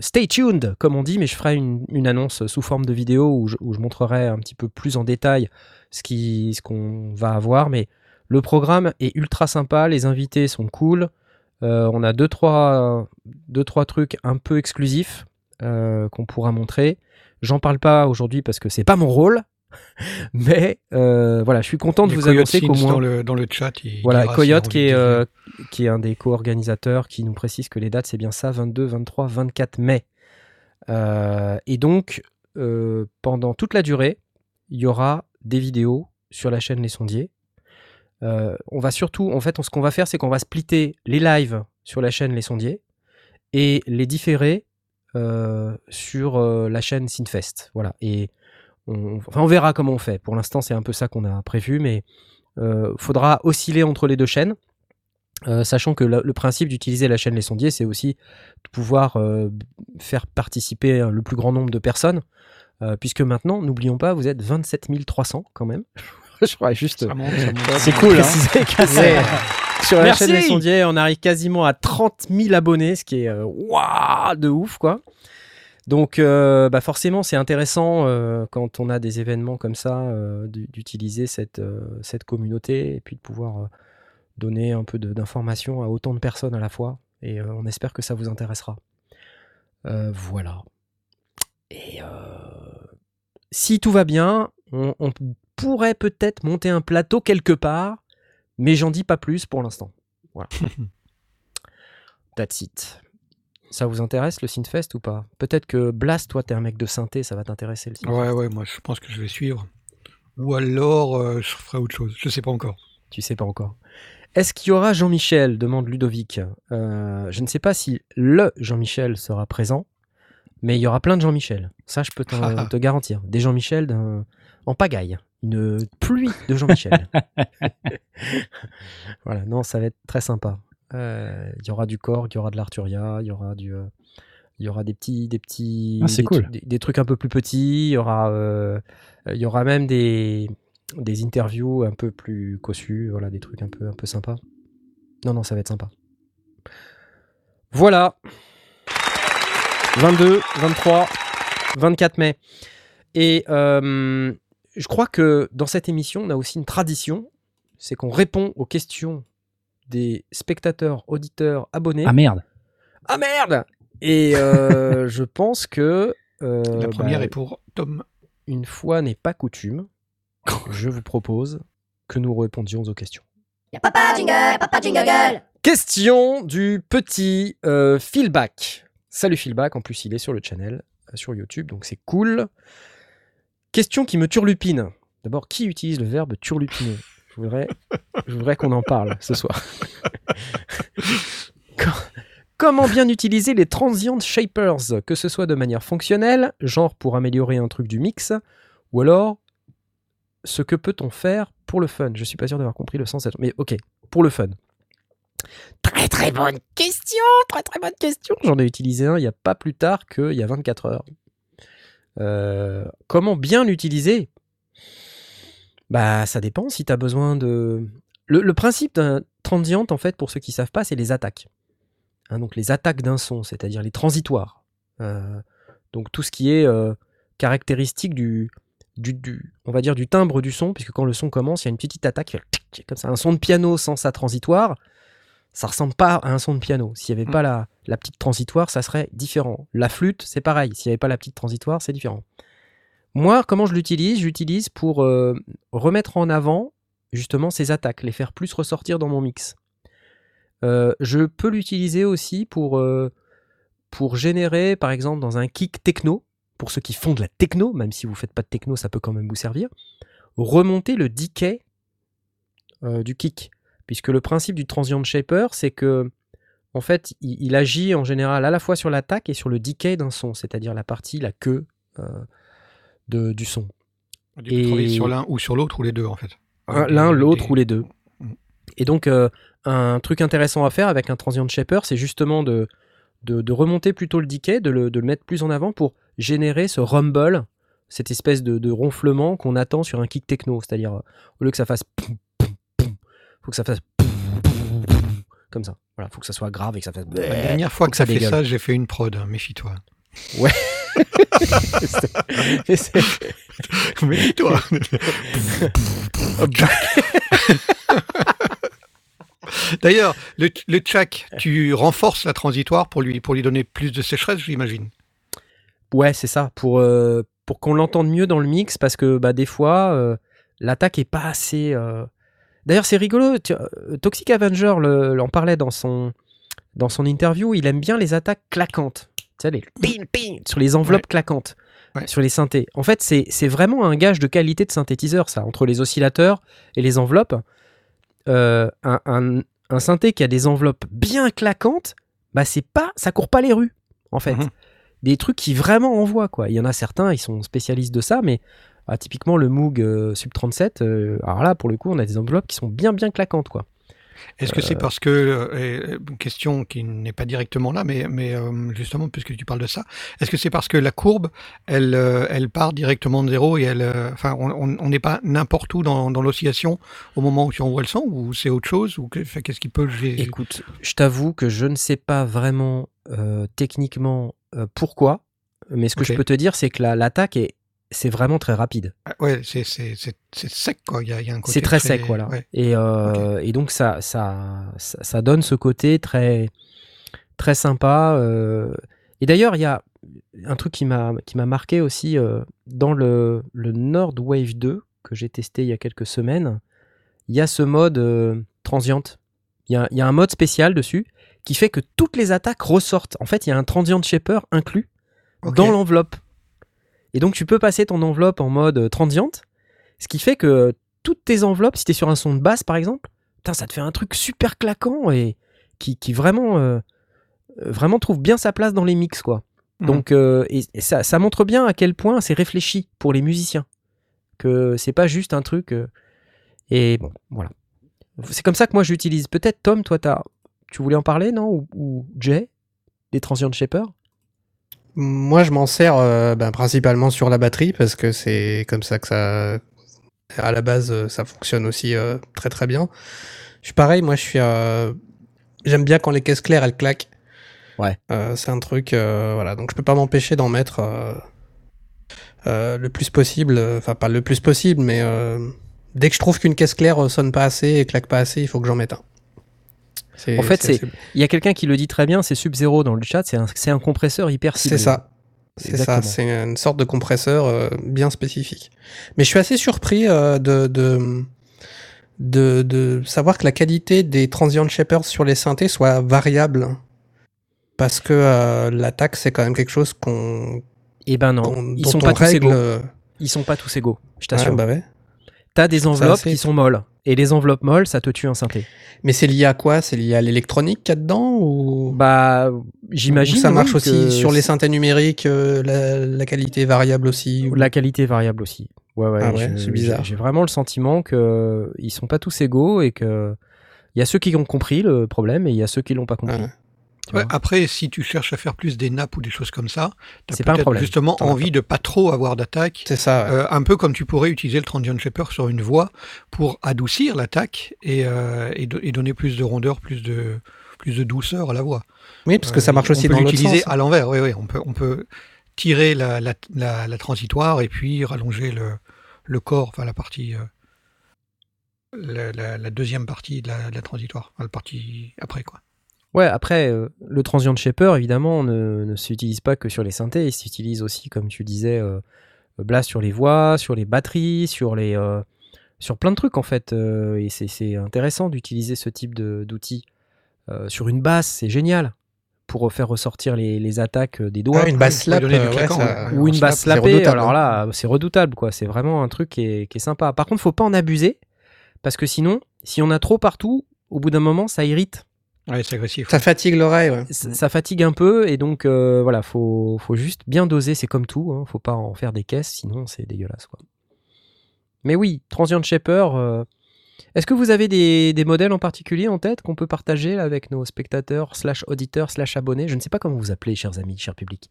Speaker 1: stay tuned, comme on dit, mais je ferai une, annonce sous forme de vidéo où je, montrerai un petit peu plus en détail ce qu'on va avoir. Mais le programme est ultra sympa, les invités sont cool. Euh, on a deux trois, trucs un peu exclusifs qu'on pourra montrer. J'en parle pas aujourd'hui parce que c'est pas mon rôle. Mais euh, voilà, je suis content de vous
Speaker 3: Coyote
Speaker 1: annoncer qu'au moins.
Speaker 3: dans le, dans le chat. il
Speaker 1: Voilà, Coyote qui est, euh, qui est un des co-organisateurs qui nous précise que les dates, c'est bien ça, 22, 23, 24 mai. Euh, et donc, pendant toute la durée, il y aura des vidéos sur la chaîne Les Sondiers. On va surtout, en fait, on- ce qu'on va faire, c'est qu'on va splitter les lives sur la chaîne Les Sondiers et les différer sur la chaîne Synfest. Voilà. Et on, enfin, on verra comment on fait. Pour l'instant, c'est un peu ça qu'on a prévu, mais euh, faudra osciller entre les deux chaînes. Euh, sachant que le, le principe d'utiliser la chaîne Les Sondiers, c'est aussi de pouvoir euh, faire participer le plus grand nombre de personnes. Euh, puisque maintenant, n'oublions pas, vous êtes 27 300 quand même. Je crois juste.
Speaker 2: C'est cool, hein.
Speaker 1: préciser que c'est- sur la
Speaker 2: Merci.
Speaker 1: chaîne Les Sondiers, on arrive quasiment à 30 000 abonnés, ce qui est waouh de ouf, quoi. Donc, euh, bah forcément, c'est intéressant euh, quand on a des événements comme ça euh, d'u- d'utiliser cette, cette communauté et puis de pouvoir donner un peu d'informations à autant de personnes à la fois. Et on espère que ça vous intéressera. Voilà. Et euh, si tout va bien, on, on pourrait peut-être monter un plateau quelque part, mais j'en dis pas plus pour l'instant. Voilà. That's it. Ça vous intéresse le Synthfest ou pas? Peut-être que Blast, toi, t'es un mec de synthé, ça va t'intéresser le Synthfest.
Speaker 3: Ouais, ouais, moi je pense que je vais suivre. Ou alors euh, je ferai autre chose. Je sais pas encore.
Speaker 1: Tu sais pas encore. Est-ce qu'il y aura Jean-Michel? demande Ludovic. Euh, je ne sais pas si le Jean-Michel sera présent, mais il y aura plein de Jean-Michel. Ça, je peux te garantir. Des Jean-Michel en pagaille. Une pluie de Jean-Michel. voilà, non, ça va être très sympa. Euh, Il y aura du Korg, il y aura de l'Arturia, il y aura du. euh, il y aura des petits, des petits,
Speaker 2: Ah,
Speaker 1: des,
Speaker 2: cool.
Speaker 1: trucs- des- des trucs un peu plus petits. Il y aura, euh, il y aura même des, des interviews un peu plus cossues, voilà, des trucs un peu, un peu sympas. Non, non, ça va être sympa. Voilà. 22, 23, 24 mai. Et euh, je crois que dans cette émission, on a aussi une tradition, c'est qu'on répond aux questions des spectateurs, auditeurs, abonnés.
Speaker 2: Ah merde.
Speaker 1: Ah merde Et euh, je pense que euh,
Speaker 3: La première
Speaker 1: bah,
Speaker 3: est pour Tom.
Speaker 1: une fois n'est pas coutume, je vous propose que nous répondions aux questions.
Speaker 5: Y'a papa jingle, papa jingle.
Speaker 1: Question du petit euh, Feelback. Salut Feelback, en plus il est sur le channel, euh, sur YouTube, donc c'est cool. Question qui me turlupine. D'abord, qui utilise le verbe turlupiner? Je voudrais, je voudrais qu'on en parle ce soir. Com- Comment bien utiliser les transient shapers, que ce soit de manière fonctionnelle, genre pour améliorer un truc du mix, ou alors ce que peut-on faire pour le fun? Je suis pas sûr d'avoir compris le sens, mais ok, pour le fun. Très très bonne question, très très bonne question. J'en ai utilisé un il n'y a pas plus tard qu'il y a 24 heures. Euh, comment bien l'utiliser Bah ça dépend si tu as besoin de... Le, le principe d'un transient, en fait, pour ceux qui savent pas, c'est les attaques. Hein, donc les attaques d'un son, c'est-à-dire les transitoires. Euh, donc tout ce qui est euh, caractéristique du, du, du- on va dire du timbre du son, puisque quand le son commence, il y a une petite attaque qui fait comme ça. Un son de piano sans sa transitoire, ça ressemble pas à un son de piano. S'il n'y avait pas la, la petite transitoire, ça serait différent. La flûte, c'est pareil. S'il n'y avait pas la petite transitoire, c'est différent. Moi, comment je l'utilise? Je l'utilise pour euh, remettre en avant justement ces attaques, les faire plus ressortir dans mon mix. Euh, je peux l'utiliser aussi pour, euh, pour générer, par exemple, dans un kick techno, pour ceux qui font de la techno, même si vous ne faites pas de techno, ça peut quand même vous servir, remonter le decay du kick. Puisque le principe du transient shaper, c'est que en fait, il, agit en général à la fois sur l'attaque et sur le decay d'un son, c'est-à-dire la partie, la queue de, du son.
Speaker 3: Peux
Speaker 1: Et-
Speaker 3: travailler sur l'un ou sur l'autre ou les deux en fait. Des-
Speaker 1: L'un, l'autre ou les deux.
Speaker 3: Mm.
Speaker 1: Et donc, euh, un truc intéressant à faire avec un transient shaper, c'est justement de, de, de remonter plutôt le decay, de le, de le mettre plus en avant pour générer ce rumble, cette espèce de, de ronflement qu'on attend sur un kick techno. C'est-à-dire, euh, au lieu que ça fasse poum, poum, poum, faut que ça fasse comme ça. Voilà, faut que ça soit grave et que ça fasse.
Speaker 3: La dernière fois
Speaker 1: faut
Speaker 3: que
Speaker 1: que
Speaker 3: ça
Speaker 1: ça
Speaker 3: fait ça, j'ai fait une prod. hein, Méfie-toi.
Speaker 1: Mais c'est-
Speaker 3: Méfie-toi. D'ailleurs, le, le tchak, tu renforces la transitoire pour lui, pour lui donner plus de sécheresse, j'imagine.
Speaker 1: Ouais, c'est ça, pour, euh, pour qu'on l'entende mieux dans le mix, parce que bah, des fois, euh, l'attaque est pas assez. euh, D'ailleurs, c'est rigolo, tu- Toxic Avenger le- en parlait dans son, dans son interview, il aime bien les attaques claquantes. Tu sais, les ping, ping, sur les enveloppes claquantes,
Speaker 3: Ouais.
Speaker 1: sur les synthés. En fait, c'est c'est vraiment un gage de qualité de synthétiseur, ça, entre les oscillateurs et les enveloppes. Euh, un, un, un synthé qui a des enveloppes bien claquantes, bah c'est pas, ça court pas les rues, en fait
Speaker 3: Mhm.
Speaker 1: des trucs qui vraiment envoient quoi. Il y en a certains, ils sont spécialistes de ça, mais ah, typiquement le Moog euh, Sub 37, euh, alors là pour le coup on a des enveloppes qui sont bien bien claquantes quoi.
Speaker 3: Est-ce que c'est parce que, euh, une question qui n'est pas directement là, mais, mais euh, justement, puisque tu parles de ça, est-ce que c'est parce que la courbe, elle, euh, elle part directement de zéro et elle, euh, enfin, on- n'est pas n'importe où dans, dans l'oscillation au moment où tu envoies le son, ou c'est autre chose, ou qu'est-ce qui peut
Speaker 1: Écoute, je t'avoue que je ne sais pas vraiment euh, techniquement euh, pourquoi, mais ce que je peux te dire c'est que la- l'attaque est c'est vraiment très rapide.
Speaker 3: Ah, Ouais, c'est sec, quoi. Il y a, il y a un côté
Speaker 1: C'est très sec, voilà.
Speaker 3: ouais.
Speaker 1: Et, euh, et donc ça, ça, ça, donne ce côté très, très sympa. euh. Et d'ailleurs, il y a un truc qui m'a marqué aussi euh, dans le, le Nord Wave 2 que j'ai testé il y a quelques semaines. Il y a ce mode euh, transient. Il y a, il y a un mode spécial dessus qui fait que toutes les attaques ressortent. En fait, il y a un transient shaper inclus dans l'enveloppe. Et donc, tu peux passer ton enveloppe en mode euh, transient, ce qui fait que toutes tes enveloppes, si tu es sur un son de basse par exemple, putain, ça te fait un truc super claquant et qui, qui vraiment, euh, euh, vraiment trouve bien sa place dans les mix. quoi.
Speaker 3: Mhm.
Speaker 1: Donc, euh, et, et ça, ça montre bien à quel point c'est réfléchi pour les musiciens. Que c'est pas juste un truc. euh, et bon, voilà. C'est comme ça que moi j'utilise. Peut-être, Tom, toi, tu voulais en parler, non? Ou, ou Jay Des transients shaper
Speaker 4: Moi, je m'en sers euh, ben, principalement sur la batterie parce que c'est comme ça que ça. À la base, euh, ça fonctionne aussi euh, très très bien. Je suis pareil, moi, je suis. euh, J'aime bien quand les caisses claires elles claquent.
Speaker 1: Ouais.
Speaker 4: C'est un truc, voilà. Donc, je peux pas m'empêcher d'en mettre le plus possible. Enfin, pas le plus possible, mais dès que je trouve qu'une caisse claire sonne pas assez et claque pas assez, il faut que j'en mette un.
Speaker 1: En fait, c'est- Il y a quelqu'un qui le dit très bien, c'est Sub-Zero dans le chat, c'est un, compresseur hyper ciblé.
Speaker 4: C'est ça. C'est ça, c'est une sorte de compresseur euh, bien spécifique. Mais je suis assez surpris euh, de, de, de, de savoir que la qualité des transient shapers sur les synthés soit variable. Parce que euh, l'attaque, c'est quand même quelque chose qu'on.
Speaker 1: Eh ben non, ils sont
Speaker 4: on
Speaker 1: pas tous égaux. Ils sont pas tous égaux, je t'assure.
Speaker 4: bah ouais.
Speaker 1: T'as des enveloppes qui sont molles. Et les enveloppes molles, ça te tue un synthé.
Speaker 4: Mais c'est lié à quoi? C'est lié à l'électronique qu'il y a dedans ou...
Speaker 1: Bah, j'imagine.
Speaker 4: ça
Speaker 1: oui,
Speaker 4: marche aussi sur les synthés numériques, euh, la, la qualité variable aussi ou-
Speaker 1: La qualité variable aussi. Ouais, ouais,
Speaker 4: Ah ouais, c'est bizarre.
Speaker 1: J'ai vraiment le sentiment que ils sont pas tous égaux et que il y a ceux qui ont compris le problème et il y a ceux qui l'ont pas compris.
Speaker 4: Ouais,
Speaker 3: après, si tu cherches à faire plus des nappes ou des choses comme ça, t'as peut-être justement envie de pas trop avoir d'attaque.
Speaker 4: C'est ça. ouais.
Speaker 3: Euh, un peu comme tu pourrais utiliser le transient shaper sur une voix pour adoucir l'attaque et, euh, et, do- et donner plus de rondeur, plus de, plus de douceur à la voix.
Speaker 4: oui, parce que ça
Speaker 3: Euh,
Speaker 4: marche aussi
Speaker 3: on peut
Speaker 4: dans
Speaker 3: l'utiliser à l'envers, oui, oui. On peut, on peut tirer la, la, la, la transitoire et puis rallonger le, le corps, enfin la partie, euh, la, la- la deuxième partie de la, de la transitoire, enfin, la partie après, quoi.
Speaker 1: Ouais, après, euh, le transient shaper, évidemment, ne, ne s'utilise pas que sur les synthés, il s'utilise aussi, comme tu disais, euh, Blast sur les voix, sur les batteries, sur les, euh, sur plein de trucs en fait. euh, et c'est- c'est intéressant d'utiliser ce type de- d'outils. Euh, sur une basse, c'est génial pour faire ressortir les, les attaques euh, des doigts.
Speaker 4: Ouais, une basse slap, euh, ouais, ça-
Speaker 1: ou une basse
Speaker 4: redoutable,
Speaker 1: alors là, c'est redoutable, quoi. C'est vraiment un truc qui est, qui est sympa. Par contre, faut pas en abuser, parce que sinon, si on a trop partout, au bout d'un moment, ça irrite.
Speaker 3: Ouais, c'est agressif.
Speaker 4: Ça fatigue l'oreille, ouais.
Speaker 1: ça, ça fatigue un peu, et donc, euh, voilà, faut, faut juste bien doser, c'est comme tout, hein. faut pas en faire des caisses, sinon c'est dégueulasse, quoi. Mais oui, Transient Shaper, euh, est-ce que vous avez des, des modèles en particulier en tête qu'on peut partager là, avec nos spectateurs, slash auditeurs, slash abonnés? Je ne sais pas comment vous appelez, chers amis, chers publics.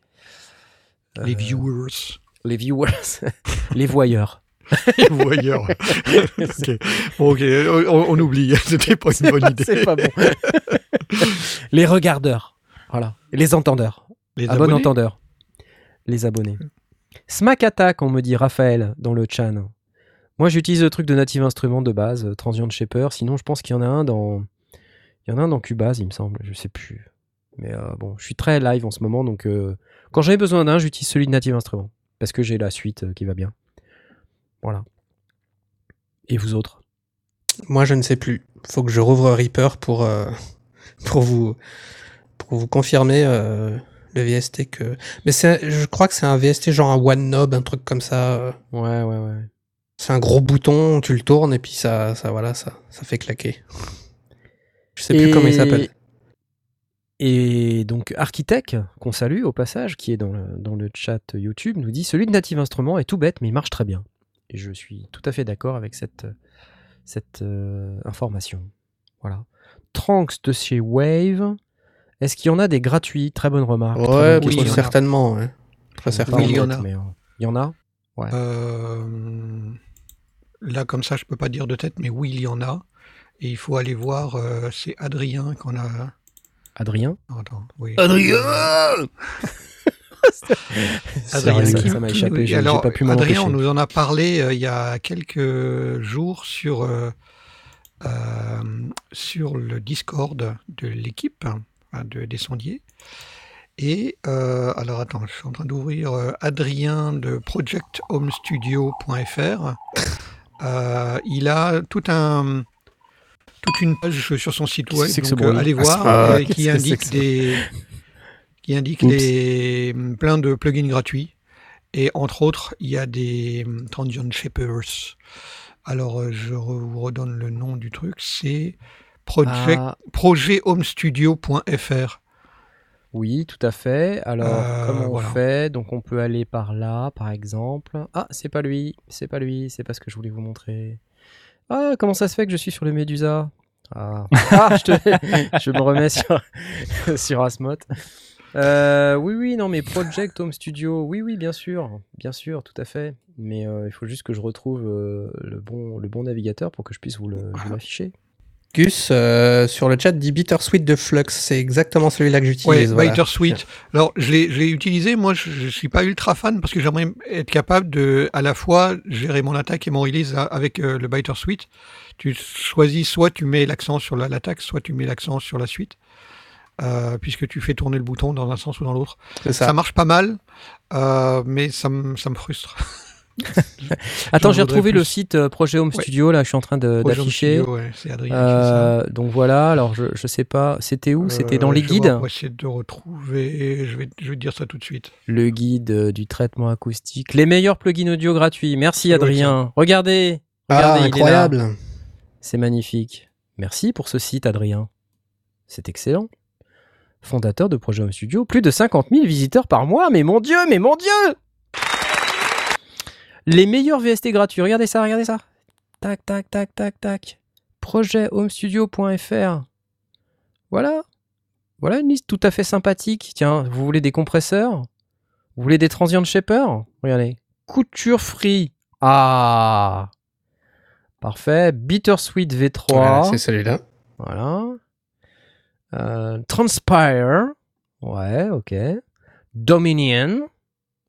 Speaker 3: Les
Speaker 1: Euh,
Speaker 3: viewers.
Speaker 1: Les viewers, les voyeurs.
Speaker 3: Voyeurs. Ok. Bon, ok, on, on oublie. C'était pas une bonne idée.
Speaker 1: C'est pas bon. les regardeurs. Voilà. Les entendeurs.
Speaker 3: Les
Speaker 1: À bon
Speaker 3: abonnés
Speaker 1: entendeur. Les abonnés. Smack Attack, on me dit Raphaël dans le chat. Moi, j'utilise le truc de Native Instruments de base, euh, Transient Shaper. Sinon, je pense qu'il y en a un dans. Il y en a un dans Cubase, il me semble. Je sais plus. Mais euh, bon, je suis très live en ce moment, donc euh, quand j'ai besoin d'un, j'utilise celui de Native Instruments. Parce que j'ai la suite qui va bien. Voilà. Et vous autres?
Speaker 4: Moi, je ne sais plus. Faut que je rouvre Reaper pour, euh, pour, vous, pour vous confirmer euh, le VST que. Mais c'est, je crois que c'est un VST genre un One Knob, un truc comme ça. euh.
Speaker 1: Ouais, ouais, ouais.
Speaker 4: C'est un gros bouton, tu le tournes et puis ça, ça, voilà, ça, ça fait claquer. Je sais plus comment il s'appelle.
Speaker 1: Et donc Architect, qu'on salue au passage, qui est dans le, dans le chat YouTube, nous dit celui de Native Instruments est tout bête, mais il marche très bien. Et je suis tout à fait d'accord avec cette, cette euh, information. Voilà. Tranks de chez Wave. Est-ce qu'il y en a des gratuits? Très bonne remarque. très
Speaker 4: Ouais,
Speaker 1: bonne
Speaker 3: oui,
Speaker 4: certainement. Ouais. Très
Speaker 1: Pas en
Speaker 3: Oui, il y
Speaker 4: certainement.
Speaker 3: en
Speaker 1: tête,
Speaker 3: a.
Speaker 1: mais, euh, il y en a?
Speaker 3: Euh, là, comme ça, je peux pas dire de tête, mais oui, il y en a. Et il faut aller voir, euh, c'est Adrien qu'on a.
Speaker 1: Adrien?
Speaker 3: Oh, Attends, oui.
Speaker 1: Adrien
Speaker 3: Adrien,
Speaker 1: ça-
Speaker 3: qui-
Speaker 1: ça m'a
Speaker 3: qui
Speaker 1: échappé,
Speaker 3: nous-
Speaker 1: j'ai- j'ai
Speaker 3: alors,
Speaker 1: pas pu m'en
Speaker 3: Adrien, on nous en a parlé euh, il y a quelques jours sur, euh, euh, sur le Discord de l'équipe hein, de, des sondiers. Et euh, alors attends, je suis en train d'ouvrir euh, Adrien de projecthomestudio.fr. Euh, il a tout un toute une page sur son site web, donc allez voir,
Speaker 4: Ah,
Speaker 1: qu'est-ce
Speaker 3: qui indique des qui indique
Speaker 1: Oups.
Speaker 3: les plein de plugins gratuits. Et entre autres, il y a des hum, Transient Shapers. Alors, euh, je vous redonne le nom du truc, c'est project,
Speaker 1: Ah,
Speaker 3: projethomestudio.fr.
Speaker 1: oui, tout à fait. Alors,
Speaker 3: Euh,
Speaker 1: comment on
Speaker 3: voilà.
Speaker 1: fait? Donc, on peut aller par là, par exemple. Ah, c'est pas lui, c'est pas lui, c'est pas ce que je voulais vous montrer. Ah, comment ça se fait que je suis sur le Medusa? Ah, Ah, je, te- je me remets sur, sur Asmot. Euh, oui, oui, non, mais Project Home Studio, oui, oui, bien sûr, bien sûr, tout à fait. Mais euh, il faut juste que je retrouve euh, le, bon, le bon navigateur pour que je puisse vous l'afficher.
Speaker 4: Gus, euh, sur le chat, dit Bittersweet de Flux. C'est exactement celui-là que j'utilise. voilà.
Speaker 3: Bittersweet. Alors, je l'ai utilisé. Moi, je, je suis pas ultra fan parce que j'aimerais être capable de, à la fois, gérer mon attaque et mon release avec euh, le Bittersweet. Tu choisis soit tu mets l'accent sur la- l'attaque, soit tu mets l'accent sur la suite. Euh, puisque tu fais tourner le bouton dans un sens ou dans l'autre. Ça.
Speaker 4: ça.
Speaker 3: marche pas mal, euh, mais ça me ça me frustre.
Speaker 1: Attends, j'ai retrouvé le site euh, Projet Home
Speaker 3: Ouais.
Speaker 1: Studio, là, je suis en train d'afficher.
Speaker 3: Studio, ouais.
Speaker 1: Euh, donc voilà, alors je, je sais pas, c'était où? C'était dans
Speaker 3: Euh,
Speaker 1: les
Speaker 3: je vais
Speaker 1: guides?
Speaker 3: pour essayer de retrouver. Je vais, je vais te dire ça tout de suite.
Speaker 1: Le guide du traitement acoustique. Les meilleurs plugins audio gratuits. Merci Adrien. Regardez,
Speaker 4: Ah,
Speaker 1: regardez, là.
Speaker 4: incroyable.
Speaker 1: C'est magnifique. Merci pour ce site, Adrien. C'est excellent. Fondateur de Projet Home Studio, plus de 50 000 visiteurs par mois. Mais mon Dieu, mais mon Dieu Les meilleurs VST gratuits. Regardez ça, regardez ça. Tac, tac, tac, tac, tac. Projethomestudio.fr. Voilà. Voilà une liste tout à fait sympathique. Tiens, vous voulez des compresseurs? Vous voulez des transient shaper? Regardez. Couture free. Ah Parfait. Bittersweet V3.
Speaker 4: Voilà, c'est celui-là.
Speaker 1: Voilà. Euh, Transpire. Ouais, ok. Dominion.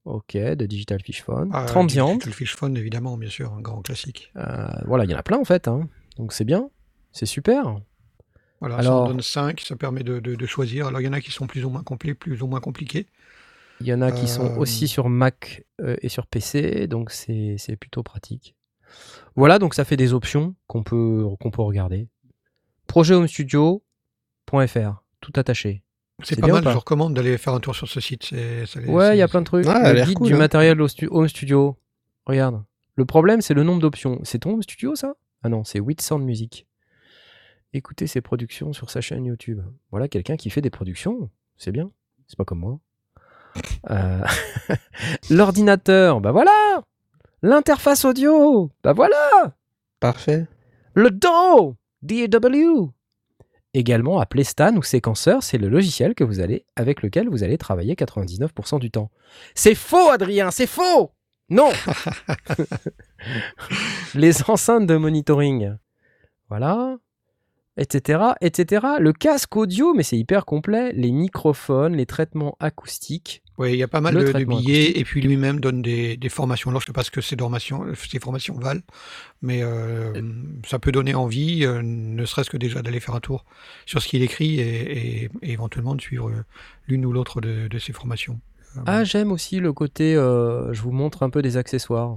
Speaker 1: Ok, de Digital Fish Phone.
Speaker 3: Ah,
Speaker 1: Transient.
Speaker 3: Digital Fish Phone, évidemment, bien sûr, un grand classique.
Speaker 1: Euh, voilà, il y en a plein en fait. hein. Donc c'est bien. C'est super.
Speaker 3: Voilà,
Speaker 1: Alors-
Speaker 3: ça en donne 5, ça permet de, de- de choisir. Alors, il y en a qui sont plus ou moins complets, plus ou moins compliqués.
Speaker 1: Il y en a qui sont
Speaker 3: Euh,
Speaker 1: aussi sur Mac et sur PC, donc c'est plutôt pratique. Voilà, donc ça fait des options qu'on peut, qu'on peut regarder. Projethomestudio.fr, tout attaché.
Speaker 3: C'est pas mal,
Speaker 1: pas
Speaker 3: je recommande d'aller faire un tour sur ce site. c'est- ça les-
Speaker 1: Ouais, il y a plein de trucs.
Speaker 4: Ouais, elle a
Speaker 1: le guide
Speaker 4: cool,
Speaker 1: du
Speaker 4: hein.
Speaker 1: matériel au stu- Home Studio. Regarde. Le problème, c'est le nombre d'options. C'est ton Home Studio, ça? Ah non, c'est Sound Music. Écoutez ses productions sur sa chaîne YouTube. Voilà quelqu'un qui fait des productions. C'est bien. C'est pas comme moi. Euh, L'ordinateur, bah voilà L'interface audio, bah voilà
Speaker 4: Parfait.
Speaker 1: Le DAW, DAW. Également appelé Stan ou séquenceur, c'est le logiciel que vous allez, avec lequel vous allez travailler 99% du temps. C'est faux, Adrien, c'est faux Non Les enceintes de monitoring. Voilà. Etc. etc. Le casque audio, mais c'est hyper complet. Les microphones, les traitements acoustiques.
Speaker 3: Ouais, il y a pas mal de, billets
Speaker 1: acoustique.
Speaker 3: et puis lui-même donne des, des formations. Alors je sais pas ce que ces formations, ces formations valent, mais euh, ça peut donner envie, euh, ne serait-ce que déjà d'aller faire un tour sur ce qu'il écrit et, et- et éventuellement de suivre euh, l'une ou l'autre de, de ces formations. Euh,
Speaker 1: Ah, j'aime aussi le côté. euh, je vous montre un peu des accessoires.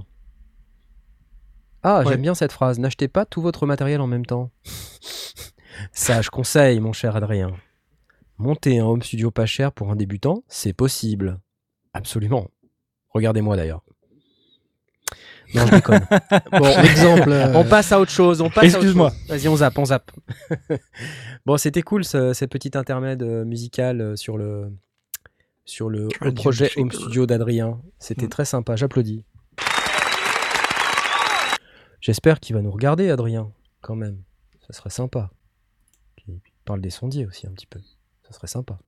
Speaker 1: Ah,
Speaker 3: Ouais.
Speaker 1: j'aime bien cette phrase. N'achetez pas tout votre matériel en même temps. Sage conseil, mon cher Adrien. Monter un home studio pas cher pour un débutant, c'est possible. Absolument. Regardez-moi d'ailleurs. Non, je déconne. Bon,
Speaker 4: Exemple. euh,
Speaker 1: on passe à autre chose. On passe
Speaker 2: Excuse-moi.
Speaker 1: Vas-y, on zappe, on zappe. bon, c'était cool ce, cette petite intermède euh, musical euh, sur le sur le
Speaker 3: Transient
Speaker 1: projet Home. Studio d'Adrien. C'était
Speaker 3: Mm.
Speaker 1: très sympa. J'applaudis. J'espère qu'il va nous regarder, Adrien, quand même. Ça serait sympa. Qu'il parle des sondiers aussi un petit peu. Ça serait sympa.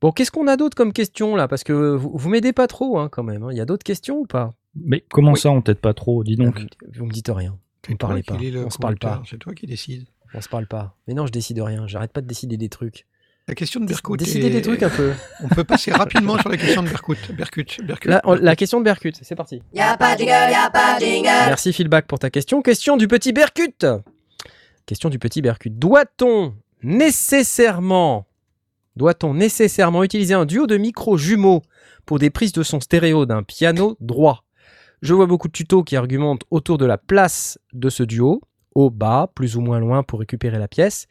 Speaker 1: Bon, qu'est-ce qu'on a d'autre comme question là? Parce que vous, vous m'aidez pas trop hein, quand même. hein. Il y a d'autres questions ou pas?
Speaker 2: Mais comment
Speaker 3: Oui.
Speaker 2: ça, on t'aide pas trop Dis donc?
Speaker 1: Ah, vous, vous me dites rien. me
Speaker 3: toi
Speaker 1: parlez pas. On se parle pas.
Speaker 3: C'est toi qui décides.
Speaker 1: On se parle pas. Mais non, je décide rien. J'arrête pas de décider des trucs.
Speaker 3: La question de Berkut.
Speaker 1: Décider
Speaker 3: est-
Speaker 1: des trucs un peu.
Speaker 3: On peut passer rapidement sur la question de Berkut. Berkut, Berkut.
Speaker 1: Là, on- la question de Berkut, c'est parti.
Speaker 5: Y a pas de jingle, y a pas de jingle.
Speaker 1: Merci Philback pour ta question. Question du petit Berkut. Question du petit Berkut. Doit-on nécessairement, doit-on nécessairement utiliser un duo de micros jumeaux pour des prises de son stéréo d'un piano droit? Je vois beaucoup de tutos qui argumentent autour de la place de ce duo, haut, bas, plus ou moins loin pour récupérer la pièce,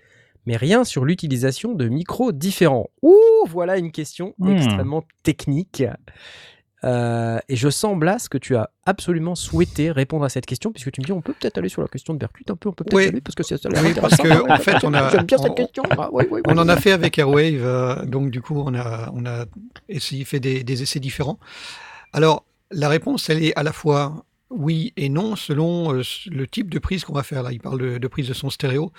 Speaker 1: mais rien sur l'utilisation de micros différents. Ouh, voilà une question
Speaker 2: Hmm.
Speaker 1: extrêmement technique. Euh, et je sens, Blas, que tu as absolument souhaité répondre à cette question, puisque tu me dis on peut peut-être aller sur la question de Berkut un peu, on peut peut-être
Speaker 3: Oui.
Speaker 1: aller, parce que c'est
Speaker 3: Oui, parce que en fait, on a,
Speaker 1: J'aime bien cette
Speaker 3: on-
Speaker 1: question. Ah, oui, oui, oui.
Speaker 3: On en a fait avec Airwave, euh, donc du coup, on a, on a essayé, fait des, des essais différents. Alors, la réponse, elle est à la fois oui et non selon euh, le type de prise qu'on va faire. Là, il parle de, prise de son stéréo.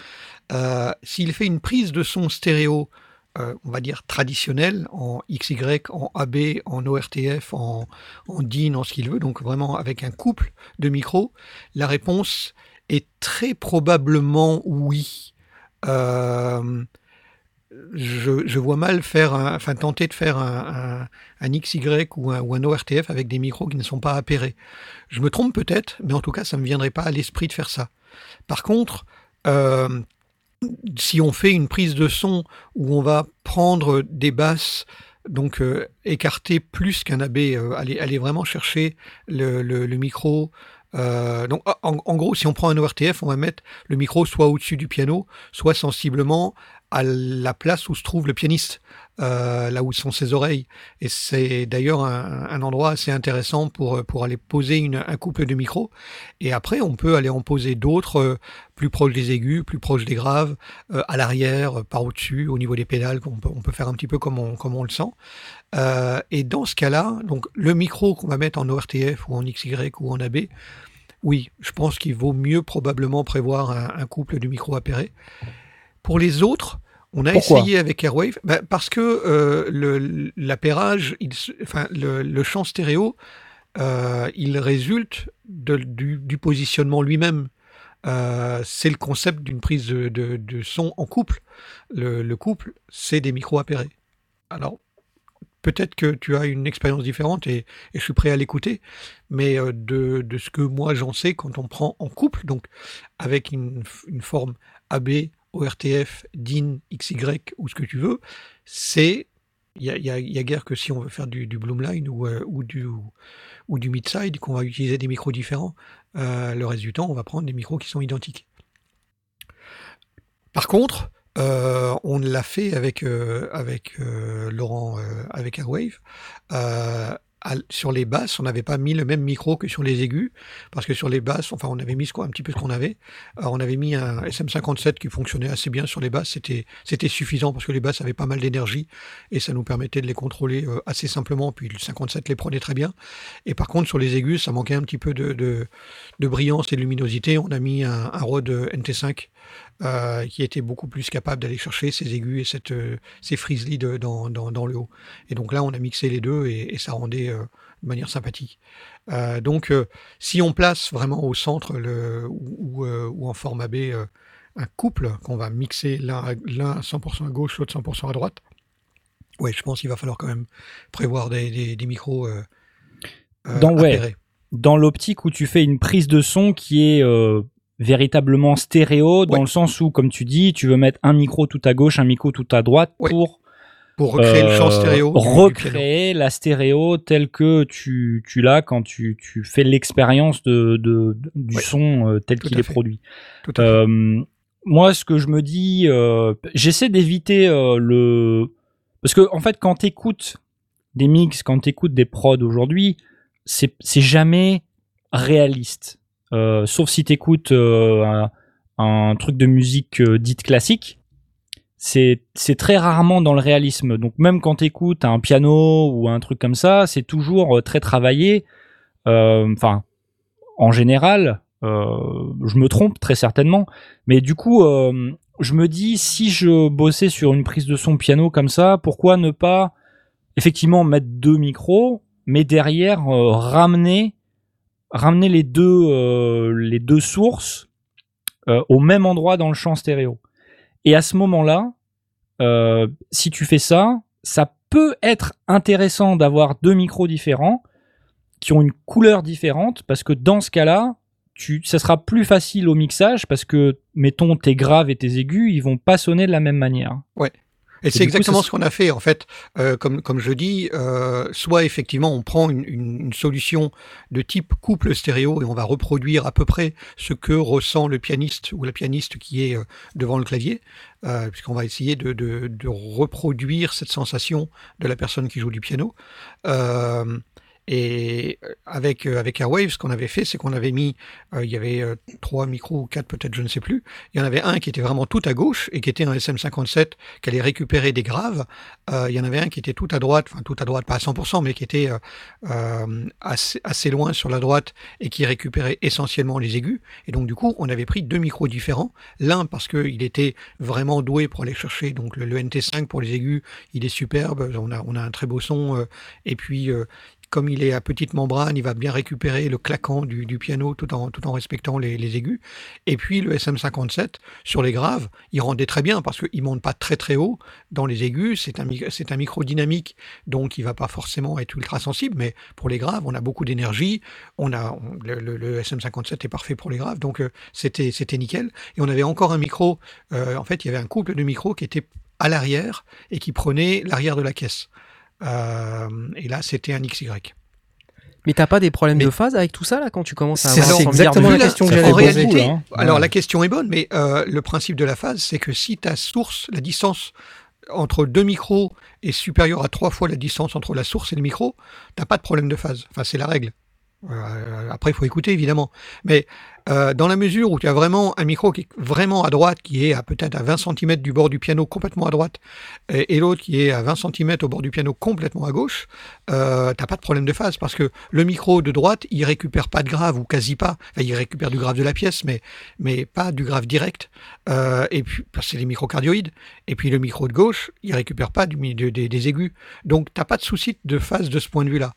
Speaker 3: Euh, S'il fait une prise de son stéréo, euh, on va dire traditionnelle, en XY, en AB, en ORTF, en, DIN, en ce qu'il veut, donc vraiment avec un couple de micros, la réponse est très probablement oui. Je, vois mal faire, un- enfin tenter de faire un, XY ou un, ORTF avec des micros qui ne sont pas appairés. Je me trompe peut-être, mais en tout cas, ça ne me viendrait pas à l'esprit de faire ça. Par contre, euh, si on fait une prise de son où on va prendre des basses, donc euh, écarter plus qu'un AB, euh, aller, vraiment chercher le micro. euh, donc, en, en gros, si on prend un ORTF, on va mettre le micro soit au-dessus du piano, soit sensiblement à la place où se trouve le pianiste, euh, là où sont ses oreilles. Et c'est d'ailleurs un, endroit assez intéressant pour, pour aller poser un couple de micros. Et après, on peut aller en poser d'autres euh, plus proches des aigus, plus proches des graves, euh, à l'arrière, par au-dessus, au niveau des pédales, on peut faire un petit peu comme on, comme on le sent. Et dans ce cas-là, donc le micro qu'on va mettre en ORTF ou en XY ou en AB, oui, je pense qu'il vaut mieux probablement prévoir un, un couple de micros appairés. Pour les autres, on a
Speaker 2: Pourquoi
Speaker 3: essayé avec Airwave, ben, parce que euh, le- l'appairage, il enfin, le, le champ stéréo, euh, il résulte de- du, du positionnement lui-même. Euh, c'est le concept d'une prise de, de- de son en couple. Le, le couple, c'est des micros appairés. Alors, peut-être que tu as une expérience différente et, et je suis prêt à l'écouter, mais euh, de, de ce que moi j'en sais, quand on prend en couple, donc avec une, une forme AB, ORTF, DIN, XY ou ce que tu veux, c'est. Il y a, guère que si on veut faire du, Bloomline ou, euh, ou du, ou du Midside, qu'on va utiliser des micros différents. Euh, le reste du temps, on va prendre des micros qui sont identiques. Par contre, euh, on l'a fait avec, Laurent, avec Airwave. À- sur les basses, on n'avait pas mis le même micro que sur les aigus, parce que sur les basses, enfin, on avait mis ce un petit peu ce qu'on avait. Euh, on avait mis un SM57 qui fonctionnait assez bien sur les basses. C'était, c'était suffisant parce que les basses avaient pas mal d'énergie et ça nous permettait de les contrôler euh, assez simplement. Puis le 57 les prenait très bien. Et par contre, sur les aigus, ça manquait un petit peu de, de, de brillance et de luminosité. On a mis un, un Rode NT5 euh, qui était beaucoup plus capable d'aller chercher ces aigus et cette, euh, ces friselis de- dans, dans, dans le haut. Et donc là, on a mixé les deux et, et ça rendait euh, de manière sympathique. Euh, donc, euh, si on place vraiment au centre le, ou, ou, euh, ou en format B euh, un couple qu'on va mixer l'un à- l'un à 100% à gauche, l'autre 100% à droite, ouais, je pense qu'il va falloir quand même prévoir des, des, des micros euh, euh,
Speaker 2: Dans- ouais. dans l'optique où tu fais une prise de son qui est euh, véritablement stéréo, dans
Speaker 3: Ouais.
Speaker 2: le sens où, comme tu dis, tu veux mettre un micro tout à gauche, un micro tout à droite
Speaker 3: Ouais.
Speaker 2: pour
Speaker 3: Pour recréer le champ
Speaker 2: euh,
Speaker 3: stéréo.
Speaker 2: recréer la stéréo telle que tu, tu l'as quand tu, tu fais l'expérience de, de, de- du
Speaker 3: Ouais.
Speaker 2: son euh, tel qu'il est
Speaker 3: fait.
Speaker 2: produit.
Speaker 3: Tout à fait.
Speaker 2: Euh, moi, ce que je me dis, j'essaie d'éviter le... Parce que, en fait, quand t'écoutes des mix, quand t'écoutes des prods aujourd'hui, c'est jamais réaliste. Euh, sauf si t'écoutes euh, un, truc de musique euh, dite classique, c'est très rarement dans le réalisme. Donc même quand t'écoutes un piano ou un truc comme ça, c'est toujours très travaillé. Enfin, en général, je me trompe très certainement, mais du coup, je me dis si je bossais sur une prise de son piano comme ça, pourquoi ne pas effectivement mettre deux micros, mais derrière ramener ramener les deux euh, les deux sources euh, au même endroit dans le champ stéréo. Et à ce moment-là, euh, si tu fais ça, ça peut être intéressant d'avoir deux micros différents qui ont une couleur différente parce que dans ce cas-là, tu, ça sera plus facile au mixage parce que, mettons, tes graves et tes aigus, ils vont pas sonner de la même manière.
Speaker 3: Et c'est
Speaker 2: du coup,
Speaker 3: exactement ce qu'on a fait en fait. Euh, comme comme je dis, euh, soit effectivement on prend une, une- une solution de type couple stéréo et on va reproduire à peu près ce que ressent le pianiste ou la pianiste qui est euh, devant le clavier, euh, puisqu'on va essayer de, de, de reproduire cette sensation de la personne qui joue du piano. Euh, et avec euh, avec Airwave, ce qu'on avait fait, c'est qu'on avait mis, euh, il y avait euh, trois micros ou quatre peut-être, je ne sais plus. Il y en avait un qui était vraiment tout à gauche et qui était un SM57 qui allait récupérer des graves. Euh, il y en avait un qui était tout à droite, enfin tout à droite, pas à 100%, mais qui était euh, euh, assez, assez loin sur la droite et qui récupérait essentiellement les aigus. Et donc du coup, on avait pris deux micros différents. L'un parce qu'il était vraiment doué pour aller chercher donc le, le NT5 pour les aigus, il est superbe. On a, on a un très beau son. euh, et puis euh, comme il est à petite membrane, il va bien récupérer le claquant du, piano tout en, respectant les, aigus. Et puis le SM57, sur les graves, il rendait très bien parce qu'il monte pas très très haut dans les aigus. C'est un, micro dynamique, donc il va pas forcément être ultra sensible, mais pour les graves, on a beaucoup d'énergie. On a le, le- le SM57 est parfait pour les graves, donc euh, c'était c'était nickel. Et on avait encore un micro. euh, en fait, il y avait un couple de micros qui était à l'arrière et qui prenait l'arrière de la caisse. Euh, et là, c'était un XY.
Speaker 1: Mais t'as pas des problèmes
Speaker 3: Mais-
Speaker 1: de phase avec tout ça là quand tu commences à avoir
Speaker 4: c'est exactement la question que
Speaker 2: poser.
Speaker 3: réalité,
Speaker 2: hein.
Speaker 3: alors
Speaker 2: Ouais.
Speaker 3: la question est bonne, mais euh, le principe de la phase, c'est que si ta source, la distance entre deux micros est supérieure à trois fois la distance entre la source et le micro, t'as pas de problème de phase. Enfin, c'est la règle. Euh, après, il faut écouter évidemment. Mais euh, dans la mesure où tu as vraiment un micro qui est vraiment à droite, qui est à peut-être à 20 cm du bord du piano complètement à droite, et, l'autre qui est à 20 cm au bord du piano complètement à gauche, euh, t'as pas de problème de phase parce que le micro de droite, il récupère pas de grave ou quasi pas. Il récupère du grave de la pièce, mais mais pas du grave direct. Euh, et puis c'est les microcardioïdes. Et puis le micro de gauche, il récupère pas des aigus. Donc t'as pas de souci de phase de ce point de vue-là.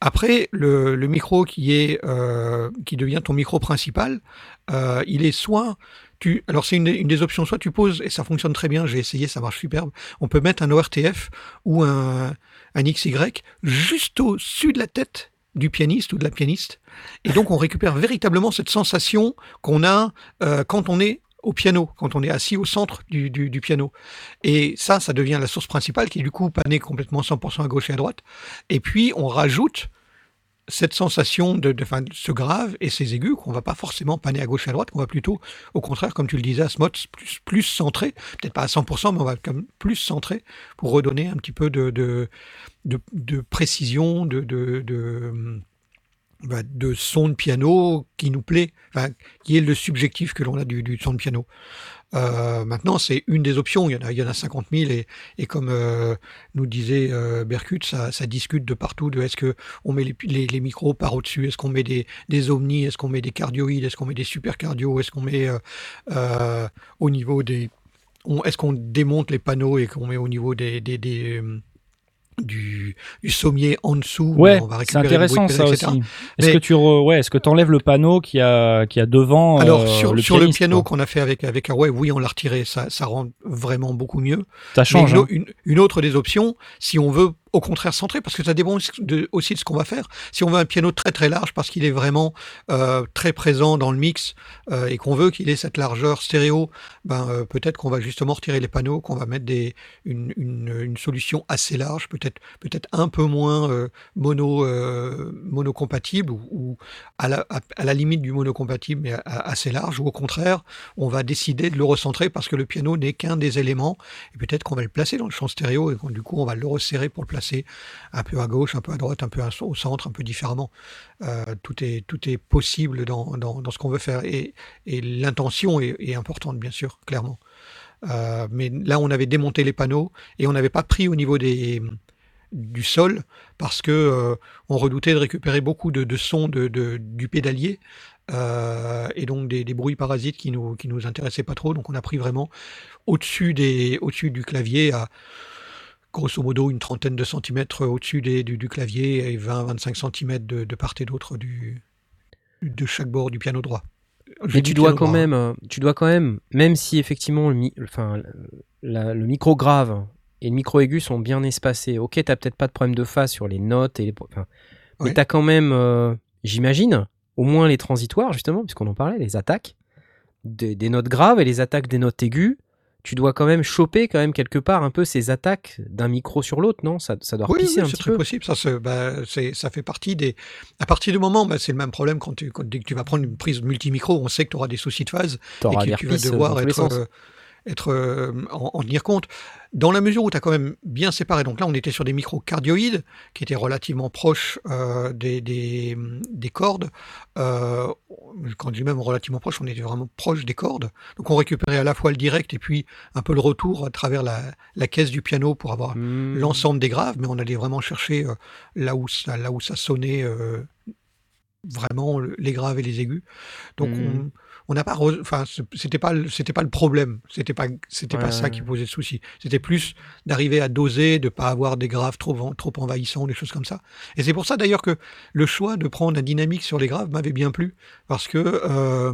Speaker 3: Après, le, micro qui est euh, qui devient ton micro principal, euh, il est soit tu alors c'est une, des- une des options, soit tu poses et ça fonctionne très bien. J'ai essayé, ça marche superbe. On peut mettre un ORTF ou un un XY juste au-dessus de la tête du pianiste ou de la pianiste. Et donc on récupère véritablement cette sensation qu'on a euh, quand on est au piano, quand on est assis au centre du, du, piano. Et ça, ça devient la source principale qui est du coup panée complètement 100% à gauche et à droite. Et puis on rajoute cette sensation de, de, fin, ce grave et ces aigus qu'on va pas forcément paner à gauche et à droite, qu'on va plutôt, au contraire, comme tu le disais, à ce mode plus, plus centré, peut-être pas à 100%, mais on va comme plus centré pour redonner un petit peu de, de, de, de précision, de, de, de, bah, de son de piano qui nous plaît, enfin, qui est le subjectif que l'on a du, son de piano. Euh, maintenant, c'est une des options. Il y en a, il y en a 50 000 et, et comme euh, nous disait euh, Berkut, ça, discute de partout. De est-ce que on met les, les, micros par au-dessus Est-ce qu'on met des, des omnis Est-ce qu'on met des cardioïdes Est-ce qu'on met des supercardios Est-ce qu'on met au niveau des Est-ce qu'on démonte les panneaux et qu'on met au niveau des, du, du sommier en dessous
Speaker 2: Ouais, c'est intéressant ça aussi. Est-ce que tu re- ouais, est-ce que t'enlèves le panneau qui a qui a devant
Speaker 3: Alors
Speaker 2: euh,
Speaker 3: sur,
Speaker 2: le
Speaker 3: sur le
Speaker 2: pianiste,
Speaker 3: piano qu'on a fait avec avec Airwave, oui, on l'a retiré, ça, ça rend vraiment beaucoup mieux.
Speaker 2: ça change. hein.
Speaker 3: une autre des options, si on veut au contraire centrer, parce que ça dépend de, aussi de ce qu'on va faire. Si on veut un piano très très large, parce qu'il est vraiment euh, très présent dans le mix euh, et qu'on veut qu'il ait cette largeur stéréo, ben euh, peut-être qu'on va justement retirer les panneaux, qu'on va mettre des, une, une, solution assez large, peut-être peut-être un peu moins mono monocompatible ou, ou à, la, à, la limite du monocompatible, mais assez large. Ou au contraire, on va décider de le recentrer parce que le piano n'est qu'un des éléments et peut-être qu'on va le placer dans le champ stéréo et du coup on va le resserrer pour le placer un peu à gauche, un peu à droite, un peu au centre, un peu différemment. Euh, tout, est, tout est possible dans, dans, dans ce qu'on veut faire et, et l'intention est, importante bien sûr, clairement. Euh, mais là on avait démonté les panneaux et on n'avait pas pris au niveau des du sol parce que euh, on redoutait de récupérer beaucoup de, de sons de, de- du pédalier et donc des, des bruits parasites qui nous qui nous intéressaient pas trop donc on a pris vraiment au-dessus des au-dessus du clavier à grosso modo une trentaine de centimètres au-dessus des- du, du clavier et 20-25 centimètres de, de part et d'autre du de chaque bord du piano droit. Je
Speaker 1: Mais tu dois quand
Speaker 3: droit,
Speaker 1: même, tu dois quand même, même si effectivement, le mi- enfin, la- le micro grave et le micro aigu sont bien espacés, ok, t'as peut-être pas de problème de phase sur les notes et les, enfin, mais t'as quand même, euh, j'imagine, au moins les transitoires justement, puisqu'on en parlait, les attaques des, des notes graves et les attaques des notes aiguës. Tu dois quand même choper quand même quelque part un peu ces attaques d'un micro sur l'autre, non? Ça, ça doit
Speaker 3: Oui, oui,
Speaker 1: un
Speaker 3: c'est
Speaker 1: petit
Speaker 3: très
Speaker 1: peu.
Speaker 3: possible. Ça, bah, ça fait partie des. À partir du moment, bah, c'est le même problème quand, tu, quand- dès que tu vas prendre une prise multimicro, on sait que tu auras des soucis de phase et que tu vas
Speaker 1: euh,
Speaker 3: devoir être, être euh, en, en tenir compte. Dans la mesure où tu as quand même bien séparé, donc là on était sur des micros cardioïdes qui étaient relativement proches euh, des, des, des cordes. Euh, quand je dis même relativement proches, on était vraiment proche des cordes. Donc on récupérait à la fois le direct et puis un peu le retour à travers la, la caisse du piano pour avoir
Speaker 1: Hmm.
Speaker 3: l'ensemble des graves, mais on allait vraiment chercher là, où ça, là où ça sonnait vraiment le- les graves et les aigus. Donc
Speaker 1: Mhm.
Speaker 3: on on n'a pas, enfin c'était pas le- c'était pas le problème, c'était pas c'était
Speaker 1: Ouais,
Speaker 3: pas ça qui posait de souci. C'était plus d'arriver à doser, de pas avoir des graves trop trop envahissants, des choses comme ça. Et c'est pour ça d'ailleurs que le choix de prendre un dynamique sur les graves m'avait bien plu parce que euh,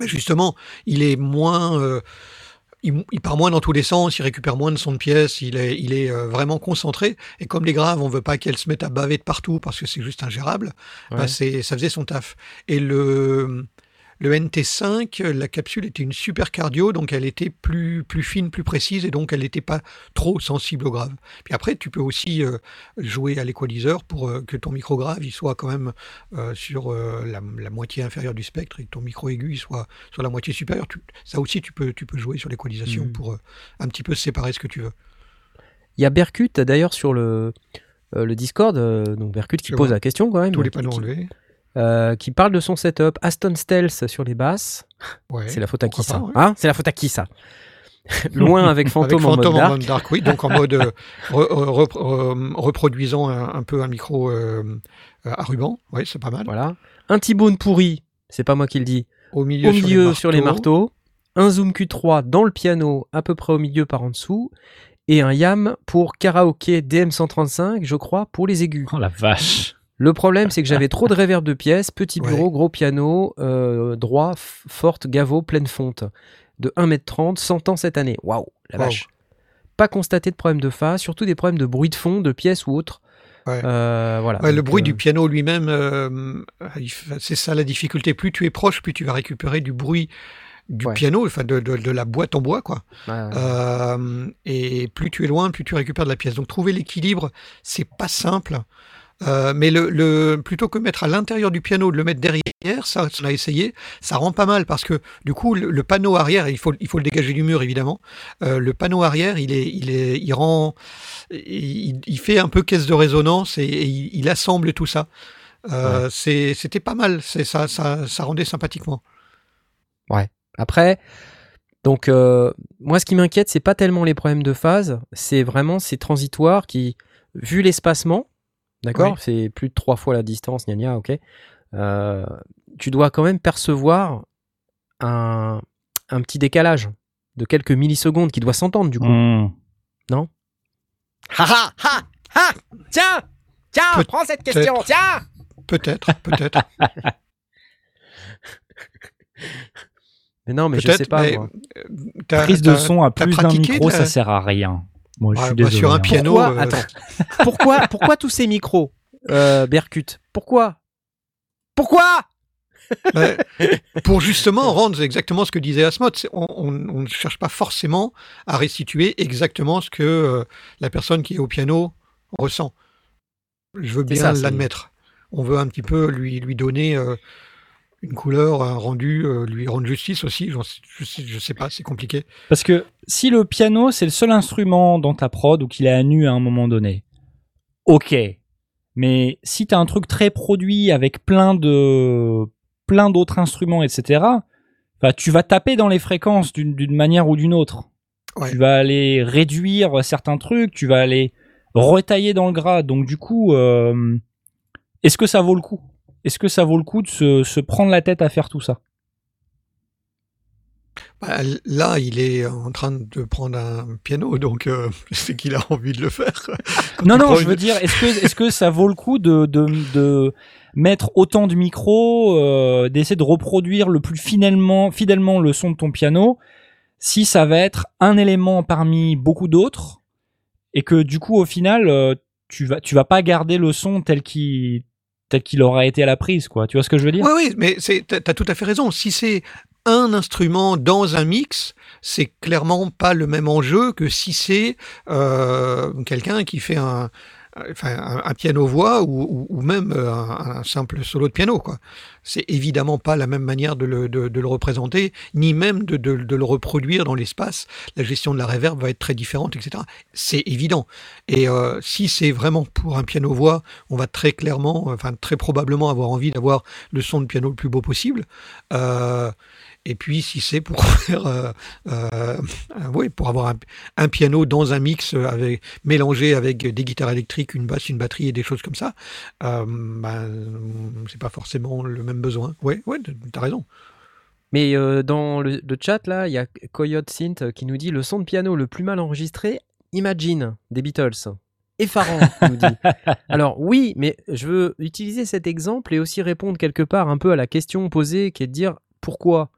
Speaker 3: ben, justement il est moins euh, il, il part moins dans tous les sens, il récupère moins de son de pièce, il est, il est euh, vraiment concentré. Et comme les graves, on veut pas qu'elles se mettent à baver de partout parce que c'est juste ingérable, bah, c'est, ça faisait son taf. Et le, le NT5, la capsule était une super cardio, donc elle était plus, plus fine, plus précise, et donc elle n'était pas trop sensible au grave. Puis après, tu peux aussi euh, jouer à l'équaliseur pour euh, que ton micro grave il soit quand même euh, sur la, la moitié inférieure du spectre et que ton micro aigu il soit sur la moitié supérieure. Tu- ça aussi, tu peux, tu peux jouer sur l'équalisation
Speaker 1: Mhm.
Speaker 3: pour un petit peu séparer ce que tu veux.
Speaker 1: Il y a Berkut d'ailleurs sur le, le Discord, donc Berkut qui pose la question quand même,
Speaker 3: Tous les panneaux
Speaker 1: qui-
Speaker 3: enlevés.
Speaker 1: Euh, qui parle de son setup. Aston Stealth sur les basses,
Speaker 3: Ouais.
Speaker 1: c'est la faute à qui ça
Speaker 3: ouais.
Speaker 1: Hein C'est la faute à qui ça Loin avec Phantom,
Speaker 3: Avec
Speaker 1: en mode
Speaker 3: Phantom
Speaker 1: dark.
Speaker 3: en mode dark, oui, donc en mode euh, re- re- re- euh, reproduisant un, un peu un micro euh, à ruban, oui, c'est pas mal.
Speaker 1: Voilà. Un T-Bone pourri, c'est pas moi qui le dis,
Speaker 3: Au milieu,
Speaker 1: au milieu sur les,
Speaker 3: marteaux.
Speaker 1: marteaux. Un Zoom Q3 dans le piano, à peu près au milieu par en dessous. Et un YAM pour karaoké DM135, je crois, pour les aigus.
Speaker 2: Oh la vache.
Speaker 1: Le problème, c'est que j'avais trop de réverb de pièces, petit
Speaker 3: Ouais.
Speaker 1: bureau, gros piano, euh, droit, forte, gavo, pleine fonte. De 1m30, 100 ans cette année. Waouh, la vache. Pas constaté de problème de phase, surtout des problèmes de bruit de fond, de pièces ou autres.
Speaker 3: Ouais.
Speaker 1: Euh, voilà.
Speaker 3: Ouais, le bruit
Speaker 1: euh,
Speaker 3: du piano lui-même, euh, c'est ça la difficulté. Plus tu es proche, plus tu vas récupérer du bruit du
Speaker 1: Ouais.
Speaker 3: piano, enfin de, de- de la boîte en bois, quoi. et plus tu es loin, plus tu récupères de la pièce. Donc trouver l'équilibre, c'est pas simple. Euh, mais le, le- plutôt que mettre à l'intérieur du piano, de le mettre derrière, ça, on a essayé, ça rend pas mal parce que du coup, le, le panneau arrière, il faut, il faut le dégager du mur évidemment. Euh, le panneau arrière, il est, il est, il rend, il, il fait un peu caisse de résonance et, et il, il assemble tout ça. Euh, C'était pas mal, ça, ça, ça rendait sympathiquement.
Speaker 1: Après, donc moi ce qui m'inquiète, c'est pas tellement les problèmes de phase, c'est vraiment ces transitoires qui, vu l'espacement, d'accord,
Speaker 3: Oui.
Speaker 1: c'est plus de trois fois la distance, gna gna, ok, euh, tu dois quand même percevoir un, un petit décalage de quelques millisecondes qui doit s'entendre du coup.
Speaker 2: Hmm.
Speaker 1: Ha ha ha ha Tiens Tiens, prends cette question, tiens
Speaker 3: Peut-être, peut-être.
Speaker 1: Mais non, mais je sais pas moi.
Speaker 3: euh,
Speaker 2: Prise de son à plus d'un micro,
Speaker 3: la-
Speaker 2: ça sert à rien. Moi, je
Speaker 3: Ouais,
Speaker 2: suis
Speaker 3: bah,
Speaker 2: désolé.
Speaker 3: sur un
Speaker 2: hein.
Speaker 3: piano,
Speaker 1: Pourquoi
Speaker 3: euh,
Speaker 1: Attends. pourquoi, pourquoi tous ces micros, euh, Berkut? Pourquoi? Pourquoi?
Speaker 3: Pour justement rendre exactement ce que disait Asmod, on, on- on ne cherche pas forcément à restituer exactement ce que euh, la personne qui est au piano ressent. Je veux bien l'admettre. On veut un petit peu lui, lui donner euh, une couleur, un rendu, euh, lui rendre justice aussi. Je, sais, je sais pas, c'est compliqué.
Speaker 2: Parce que si le piano, c'est le seul instrument dans ta prod ou qu'il est à nu à un moment donné, ok. Mais si t'as un truc très produit avec plein de plein d'autres instruments, etc., bah, tu vas taper dans les fréquences d'une d'une manière ou d'une autre.
Speaker 3: Ouais.
Speaker 2: Tu vas aller réduire certains trucs, tu vas aller retailler dans le gras. Donc du coup, euh, est-ce que ça vaut le coup? Est-ce que ça vaut le coup de se, se prendre la tête à faire tout ça?
Speaker 3: Bah, là, il est en train de prendre un piano, donc euh, c'est qu'il a envie de le faire.
Speaker 2: Non, non, je
Speaker 3: une-
Speaker 2: veux dire, est-ce que, ça vaut le coup de, de, de mettre autant de micros, euh, d'essayer de reproduire le plus fidèlement, fidèlement le son de ton piano si ça va être un élément parmi beaucoup d'autres et que du coup au final euh, tu vas tu vas pas garder le son tel qu'il tel qu'il aura été à la prise quoi. Tu vois ce que je veux dire?
Speaker 3: Oui, oui, mais t'as tout à fait raison. Si c'est un instrument dans un mix, c'est clairement pas le même enjeu que si c'est euh, quelqu'un qui fait un, enfin, un, piano-voix ou, même euh, un, simple solo de piano. C'est évidemment pas la même manière de le, de, le représenter, ni même de, de, de le reproduire dans l'espace. La gestion de la réverb va être très différente, etc. C'est évident. Et euh, si c'est vraiment pour un piano-voix, on va très clairement, enfin très probablement avoir envie d'avoir le son de piano le plus beau possible. Euh, et puis si c'est pour faire, euh, euh, oui, pour avoir un, un, piano dans un mix avec mélangé avec des guitares électriques, une basse, une batterie et des choses comme ça, euh, ben, c'est pas forcément le même besoin. Ouais, ouais, t'as raison.
Speaker 1: Mais euh, dans le, le, chat là, il y a Coyote Synth qui nous dit le son de piano le plus mal enregistré, Imagine des Beatles. Effarant, nous dit. Alors oui, mais je veux utiliser cet exemple et aussi répondre quelque part un peu à la question posée qui est de dire pourquoi?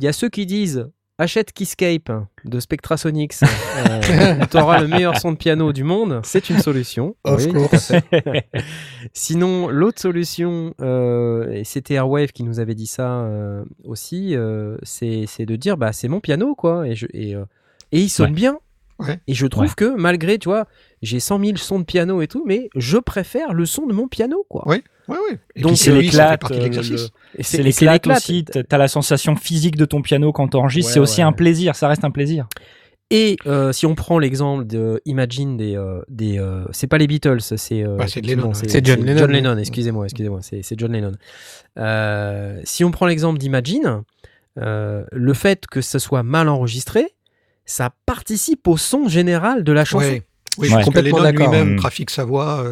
Speaker 1: Il y a ceux qui disent achète Keyscape de Spectrasonics, euh, tu auras le meilleur son de piano du monde, c'est une solution.
Speaker 4: Of
Speaker 1: oui,
Speaker 4: course.
Speaker 1: Sinon, l'autre solution, euh, et c'était Airwave qui nous avait dit ça euh, aussi, euh, c'est de dire bah c'est mon piano quoi, et, je, et, euh, et il sonne
Speaker 2: Ouais.
Speaker 1: bien.
Speaker 3: Ouais.
Speaker 1: Et je trouve
Speaker 2: Ouais.
Speaker 1: que malgré, tu vois, j'ai 100 000 sons de piano et tout, mais je préfère le son de mon piano quoi.
Speaker 3: Ouais, Et
Speaker 1: Donc,
Speaker 2: c'est
Speaker 3: de
Speaker 2: euh, C'est l'éclate. aussi. T'as la sensation physique de ton piano quand t'enregistres.
Speaker 1: Ouais,
Speaker 2: c'est aussi
Speaker 1: ouais.
Speaker 2: un plaisir. Ça reste un plaisir.
Speaker 1: Et euh, si on prend l'exemple de Imagine des, euh, des euh, c'est pas les Beatles, c'est euh,
Speaker 3: Bah, c'est
Speaker 1: effectivement,
Speaker 3: Lennon,
Speaker 1: c'est
Speaker 4: John Lennon.
Speaker 1: John Lennon, excusez-moi, excusez-moi, c'est John Lennon. Euh, si on prend l'exemple d'Imagine, euh, le fait que ce soit mal enregistré, ça participe au son général de la chanson.
Speaker 3: Ouais. Oui,
Speaker 2: Ouais.
Speaker 3: parce que
Speaker 4: Complètement
Speaker 3: Lennon
Speaker 4: d'accord.
Speaker 3: lui-même
Speaker 2: Mm.
Speaker 3: trafique sa voix.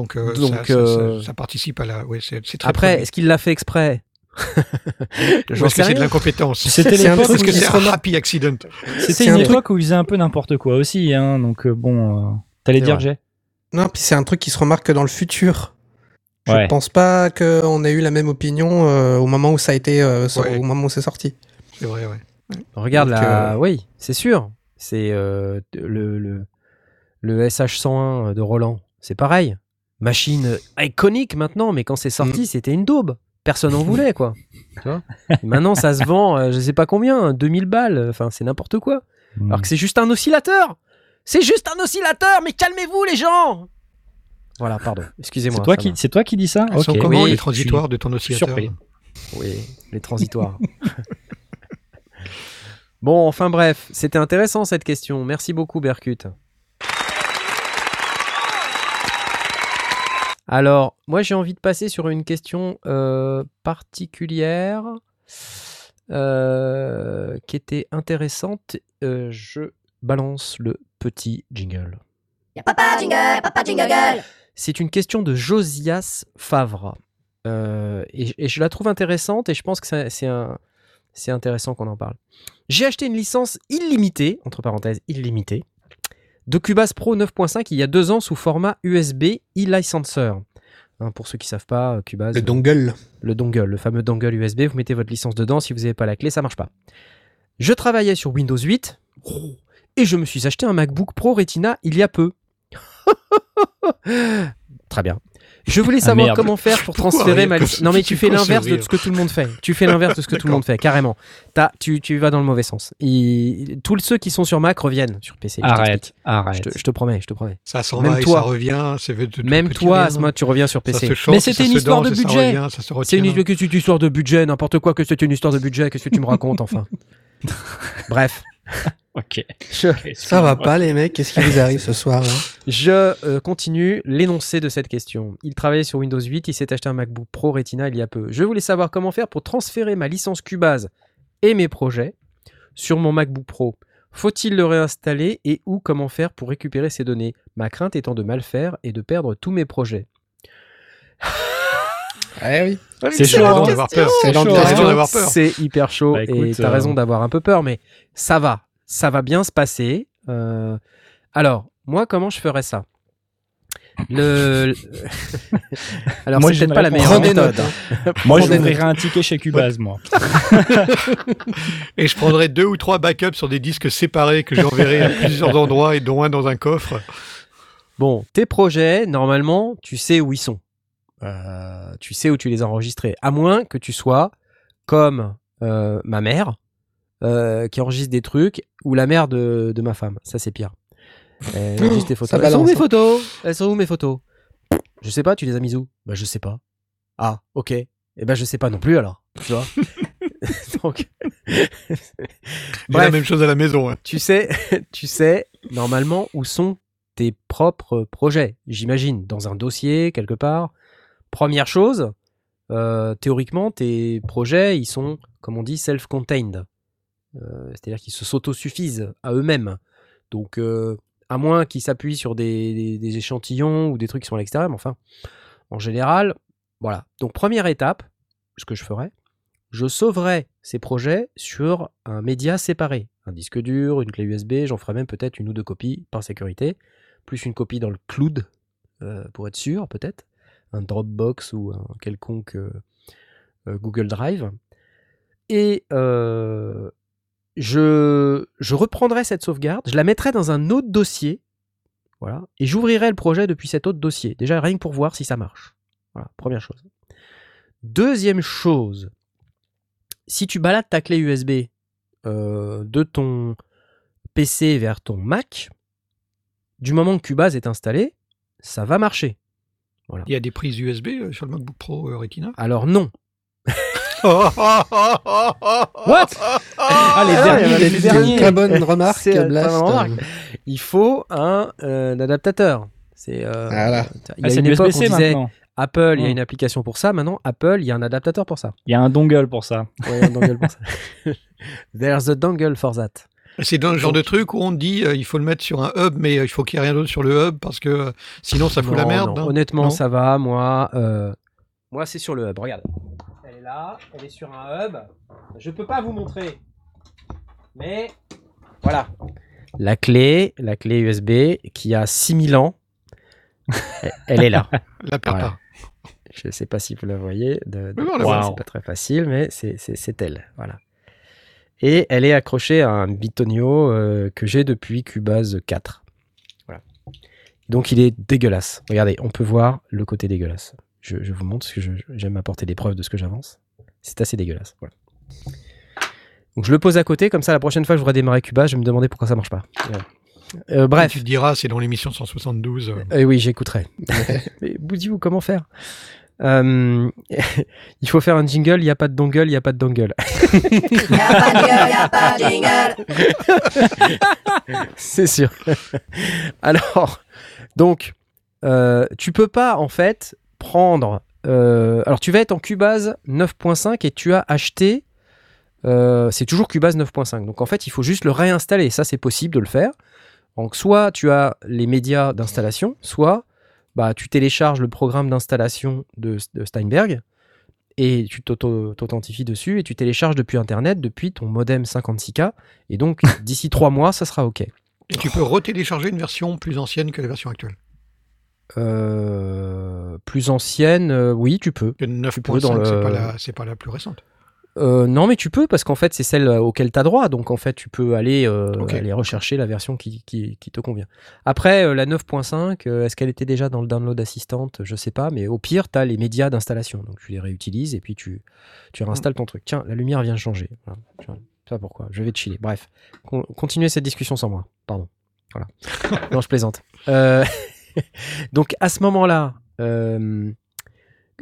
Speaker 3: Donc, euh,
Speaker 1: Donc,
Speaker 3: ça, ça-
Speaker 1: euh,
Speaker 3: ça- ça participe à la. Ouais, c'est très
Speaker 1: Après, est-ce qu'il l'a fait exprès?
Speaker 3: Est-ce
Speaker 1: sais
Speaker 3: que c'est de l'incompétence
Speaker 2: C'était
Speaker 4: C'est un
Speaker 2: l'époque
Speaker 3: que c'est un happy accident
Speaker 2: C'était
Speaker 4: C'est
Speaker 2: une
Speaker 4: un truc-
Speaker 2: époque où ils faisaient un peu n'importe quoi aussi. Hein, donc euh, bon, euh, t'allais dire. Jay?
Speaker 4: Non, puis c'est un truc qui se remarque que dans le futur. Je
Speaker 2: Ouais.
Speaker 4: pense pas qu'on ait eu la même opinion euh, au moment où ça a été, euh,
Speaker 3: Ouais.
Speaker 4: au moment où c'est sorti.
Speaker 3: C'est vrai, ouais.
Speaker 1: Regarde
Speaker 4: Donc,
Speaker 1: là,
Speaker 4: euh,
Speaker 1: oui, c'est sûr. C'est euh, le, le, le SH101 de Roland. C'est pareil. Machine iconique maintenant, mais quand c'est sorti, c'était une daube. Personne en voulait, quoi. Tu vois Et maintenant, ça se vend, euh, je sais pas combien, 2000 balles. Enfin, c'est n'importe quoi.
Speaker 2: Hmm.
Speaker 1: Alors que c'est juste un oscillateur. C'est juste un oscillateur, mais calmez-vous, les gens. Voilà, pardon. Excusez-moi.
Speaker 2: C'est toi qui,
Speaker 1: m'a-
Speaker 2: c'est toi qui dis ça
Speaker 3: Elles sont
Speaker 2: Ok.
Speaker 3: comment
Speaker 1: Oui,
Speaker 3: les transitoires de ton oscillateur
Speaker 2: surpris.
Speaker 1: Oui, les transitoires. bon, enfin bref, c'était intéressant cette question. Merci beaucoup, Berkut. Alors, moi j'ai envie de passer sur une question euh, particulière euh, qui était intéressante. Euh, je balance le petit jingle.
Speaker 5: Y'a papa jingle, papa jingle girl.
Speaker 1: C'est une question de Josias Favre. Et, et je la trouve intéressante et je pense que c'est intéressant qu'on en parle. J'ai acheté une licence illimitée, entre parenthèses illimitée, de Cubase Pro 9.5 il y a deux ans sous format USB e-licenser. Hein, pour ceux qui savent pas, Cubase,
Speaker 4: Le dongle.
Speaker 1: le dongle, le fameux dongle USB, vous mettez votre licence dedans, si vous n'avez pas la clé, ça marche pas. Je travaillais sur Windows 8 oh, et je me suis acheté un MacBook Pro Retina il y a peu. Très bien. Je voulais savoir
Speaker 2: merde.
Speaker 1: comment faire pour
Speaker 3: Pourquoi
Speaker 1: transférer ma
Speaker 3: ça
Speaker 1: Non mais tu fais l'inverse de ce que tout le monde fait. Tu fais l'inverse de ce que tout le monde fait, carrément. T'as- tu, tu vas dans le mauvais sens. Et tous ceux qui sont sur Mac reviennent sur PC.
Speaker 2: Arrête, arrête.
Speaker 1: Je te, je te promets, je te promets.
Speaker 3: Ça s'en
Speaker 1: Même
Speaker 3: va et
Speaker 1: toi.
Speaker 3: ça revient. c'est de tout
Speaker 1: Même toi. Asma, tu reviens sur
Speaker 3: Ça
Speaker 1: PC. Mais
Speaker 3: ça
Speaker 1: c'était une histoire de
Speaker 3: danse
Speaker 1: budget. C'est une, une histoire de budget, n'importe quoi que c'est une histoire de budget, qu'est-ce que tu me racontes enfin Bref,
Speaker 2: Ok.
Speaker 1: je,
Speaker 4: Ça va pas, les mecs. Qu'est-ce qui vous arrive ce soir là?
Speaker 1: Je, euh, continue l'énoncé de cette question. Il travaillait sur Windows 8, il s'est acheté un MacBook Pro Retina il y a peu. Je voulais savoir comment faire pour transférer ma licence Cubase et mes projets sur mon MacBook Pro. Faut-il le réinstaller et ou comment faire pour récupérer ces données? Ma crainte étant de mal faire et de perdre tous mes projets.
Speaker 4: Eh oui.
Speaker 2: C'est chaud, hein.
Speaker 3: d'avoir peur.
Speaker 4: C'est
Speaker 2: hein.
Speaker 1: C'est hyper chaud
Speaker 2: Bah,
Speaker 1: et t'as
Speaker 2: euh,
Speaker 1: raison d'avoir un peu peur, mais ça va, ça va bien se passer. Euh, alors, moi, comment je ferais ça? Le... Alors,
Speaker 2: Moi,
Speaker 1: peut-être
Speaker 2: une
Speaker 1: pas la meilleure méthode.
Speaker 4: note. hein.
Speaker 2: Moi, je ouvrirai un ticket chez Cubase, moi.
Speaker 3: Et je prendrai deux ou trois backups sur des disques séparés que j'enverrai à plusieurs endroits et dont un dans un coffre.
Speaker 1: Bon, tes projets, normalement, tu sais où ils sont. Euh, tu sais où tu les as enregistrés. À moins que tu sois comme euh, ma mère, euh, qui enregistre des trucs, ou la mère de, de ma femme. Ça, c'est pire. Elle enregistre tes photos.
Speaker 4: ça
Speaker 1: Elles sont où mes
Speaker 4: hein.
Speaker 1: photos? Elles sont où mes photos? Je sais pas, tu les as mises où? Bah, je sais pas. Ah, ok. Eh ben, je sais pas non plus alors. Tu vois? Donc. Bref.
Speaker 3: la même chose à la maison. hein.
Speaker 1: tu sais, tu sais normalement où sont tes propres projets, j'imagine, dans un dossier quelque part. Première chose, euh, théoriquement, tes projets, ils sont, comme on dit, self-contained. Euh, C'est-à-dire qu'ils se s'autosuffisent à eux-mêmes. Donc, euh, à moins qu'ils s'appuient sur des, échantillons ou des trucs qui sont à l'extérieur, enfin, en général, voilà. Donc, première étape, ce que je ferai, je sauverai ces projets sur un média séparé. Un disque dur, une clé USB, j'en ferai même peut-être une ou deux copies par sécurité, plus une copie dans le cloud, euh, pour être sûr, peut-être, un Dropbox ou un quelconque Google Drive. Et je, je reprendrai cette sauvegarde, je la mettrai dans un autre dossier, voilà, et j'ouvrirai le projet depuis cet autre dossier, déjà rien que pour voir si ça marche. Voilà, première chose. Deuxième chose, si tu balades ta clé USB euh, de ton PC vers ton Mac, du moment que Cubase est installé, ça va marcher.
Speaker 3: Il y a des prises USB euh, sur le MacBook Pro euh, Retina?
Speaker 1: Alors non.
Speaker 2: What? Ah, les
Speaker 1: Ah,
Speaker 2: derniers, les derniers.
Speaker 4: très bonne remarque, Blast.
Speaker 1: remarque. Il faut un, euh, un adaptateur. C'est euh,
Speaker 4: Voilà.
Speaker 1: Il y
Speaker 2: Ah,
Speaker 1: a une époque, on
Speaker 2: USB-C
Speaker 1: disait. Apple, il y a une application pour ça. Maintenant, Apple, il y a un adaptateur pour ça.
Speaker 2: Il y a un dongle pour ça.
Speaker 1: Ouais, un dongle pour ça. There's a dongle for that.
Speaker 3: C'est dans le genre de truc où on dit euh, il faut le mettre sur un hub, mais euh, il faut qu'il n'y ait rien d'autre sur le hub parce que euh, sinon ça fout la merde.
Speaker 1: non.
Speaker 3: hein.
Speaker 1: Honnêtement,
Speaker 3: Non
Speaker 1: ça va. Moi, euh, moi, c'est sur le hub. Regarde. Elle est là. Elle est sur un hub. Je peux pas vous montrer, mais voilà. La clé, la clé USB qui a 6000 ans, elle- est là.
Speaker 3: La
Speaker 1: Voilà. Je sais pas si vous la voyez. De. C'est pas très facile, mais c'est- elle. Voilà. Et elle est accrochée à un Bitonio euh, que j'ai depuis Cubase 4. Voilà. Donc il est dégueulasse. Regardez, on peut voir le côté dégueulasse. Je, je vous montre parce que j'aime apporter des preuves de ce que j'avance. C'est assez dégueulasse. Voilà. Donc je le pose à côté, comme ça la prochaine fois que je voudrais démarrer Cubase, je vais me demander pourquoi ça marche pas. Voilà. Euh, bref.
Speaker 3: Tu te diras, c'est dans l'émission 172. euh.
Speaker 1: Euh, oui, j'écouterai. Mais vous dites-vous comment faire? Euh, Il faut faire un jingle, il n'y a pas de dongle, il n'y a pas de dongle.
Speaker 5: Y'a pas de gueule, y'a pas de jingle.
Speaker 1: C'est sûr. alors, donc, euh, tu peux pas en fait prendre. euh, alors, tu vas être en Cubase 9.5 et tu as acheté. euh, c'est toujours Cubase 9.5. Donc, en fait, il faut juste le réinstaller. Ça, c'est possible de le faire. Donc, soit tu as les médias d'installation, soit bah, tu télécharges le programme d'installation de, de Steinberg et tu t'authentifies dessus et tu télécharges depuis Internet, depuis ton modem 56K. Et donc, d'ici trois mois, ça sera OK.
Speaker 3: Et tu peux retélécharger une version plus ancienne que la version actuelle.
Speaker 1: Euh, plus ancienne, euh, oui, tu peux.
Speaker 3: Que
Speaker 1: peux dans
Speaker 3: 9.5, c'est pas, la- c'est pas la plus récente.
Speaker 1: Euh, non, mais tu peux parce qu'en fait, c'est celle auquel tu as droit. Donc, en fait, tu peux aller, euh, aller rechercher la version qui, qui- qui te convient. Après, euh, la 9.5, euh, est-ce qu'elle était déjà dans le download assistante? Je sais pas, mais au pire, tu as les médias d'installation. Donc, tu les réutilises et puis tu, tu réinstalles ton truc. Tiens, la lumière vient de changer. Voilà. Pas pourquoi. Je vais te chiller. Bref, Con- continuez cette discussion sans moi. Pardon. Voilà. non, je plaisante. Donc, à ce moment-là, euh,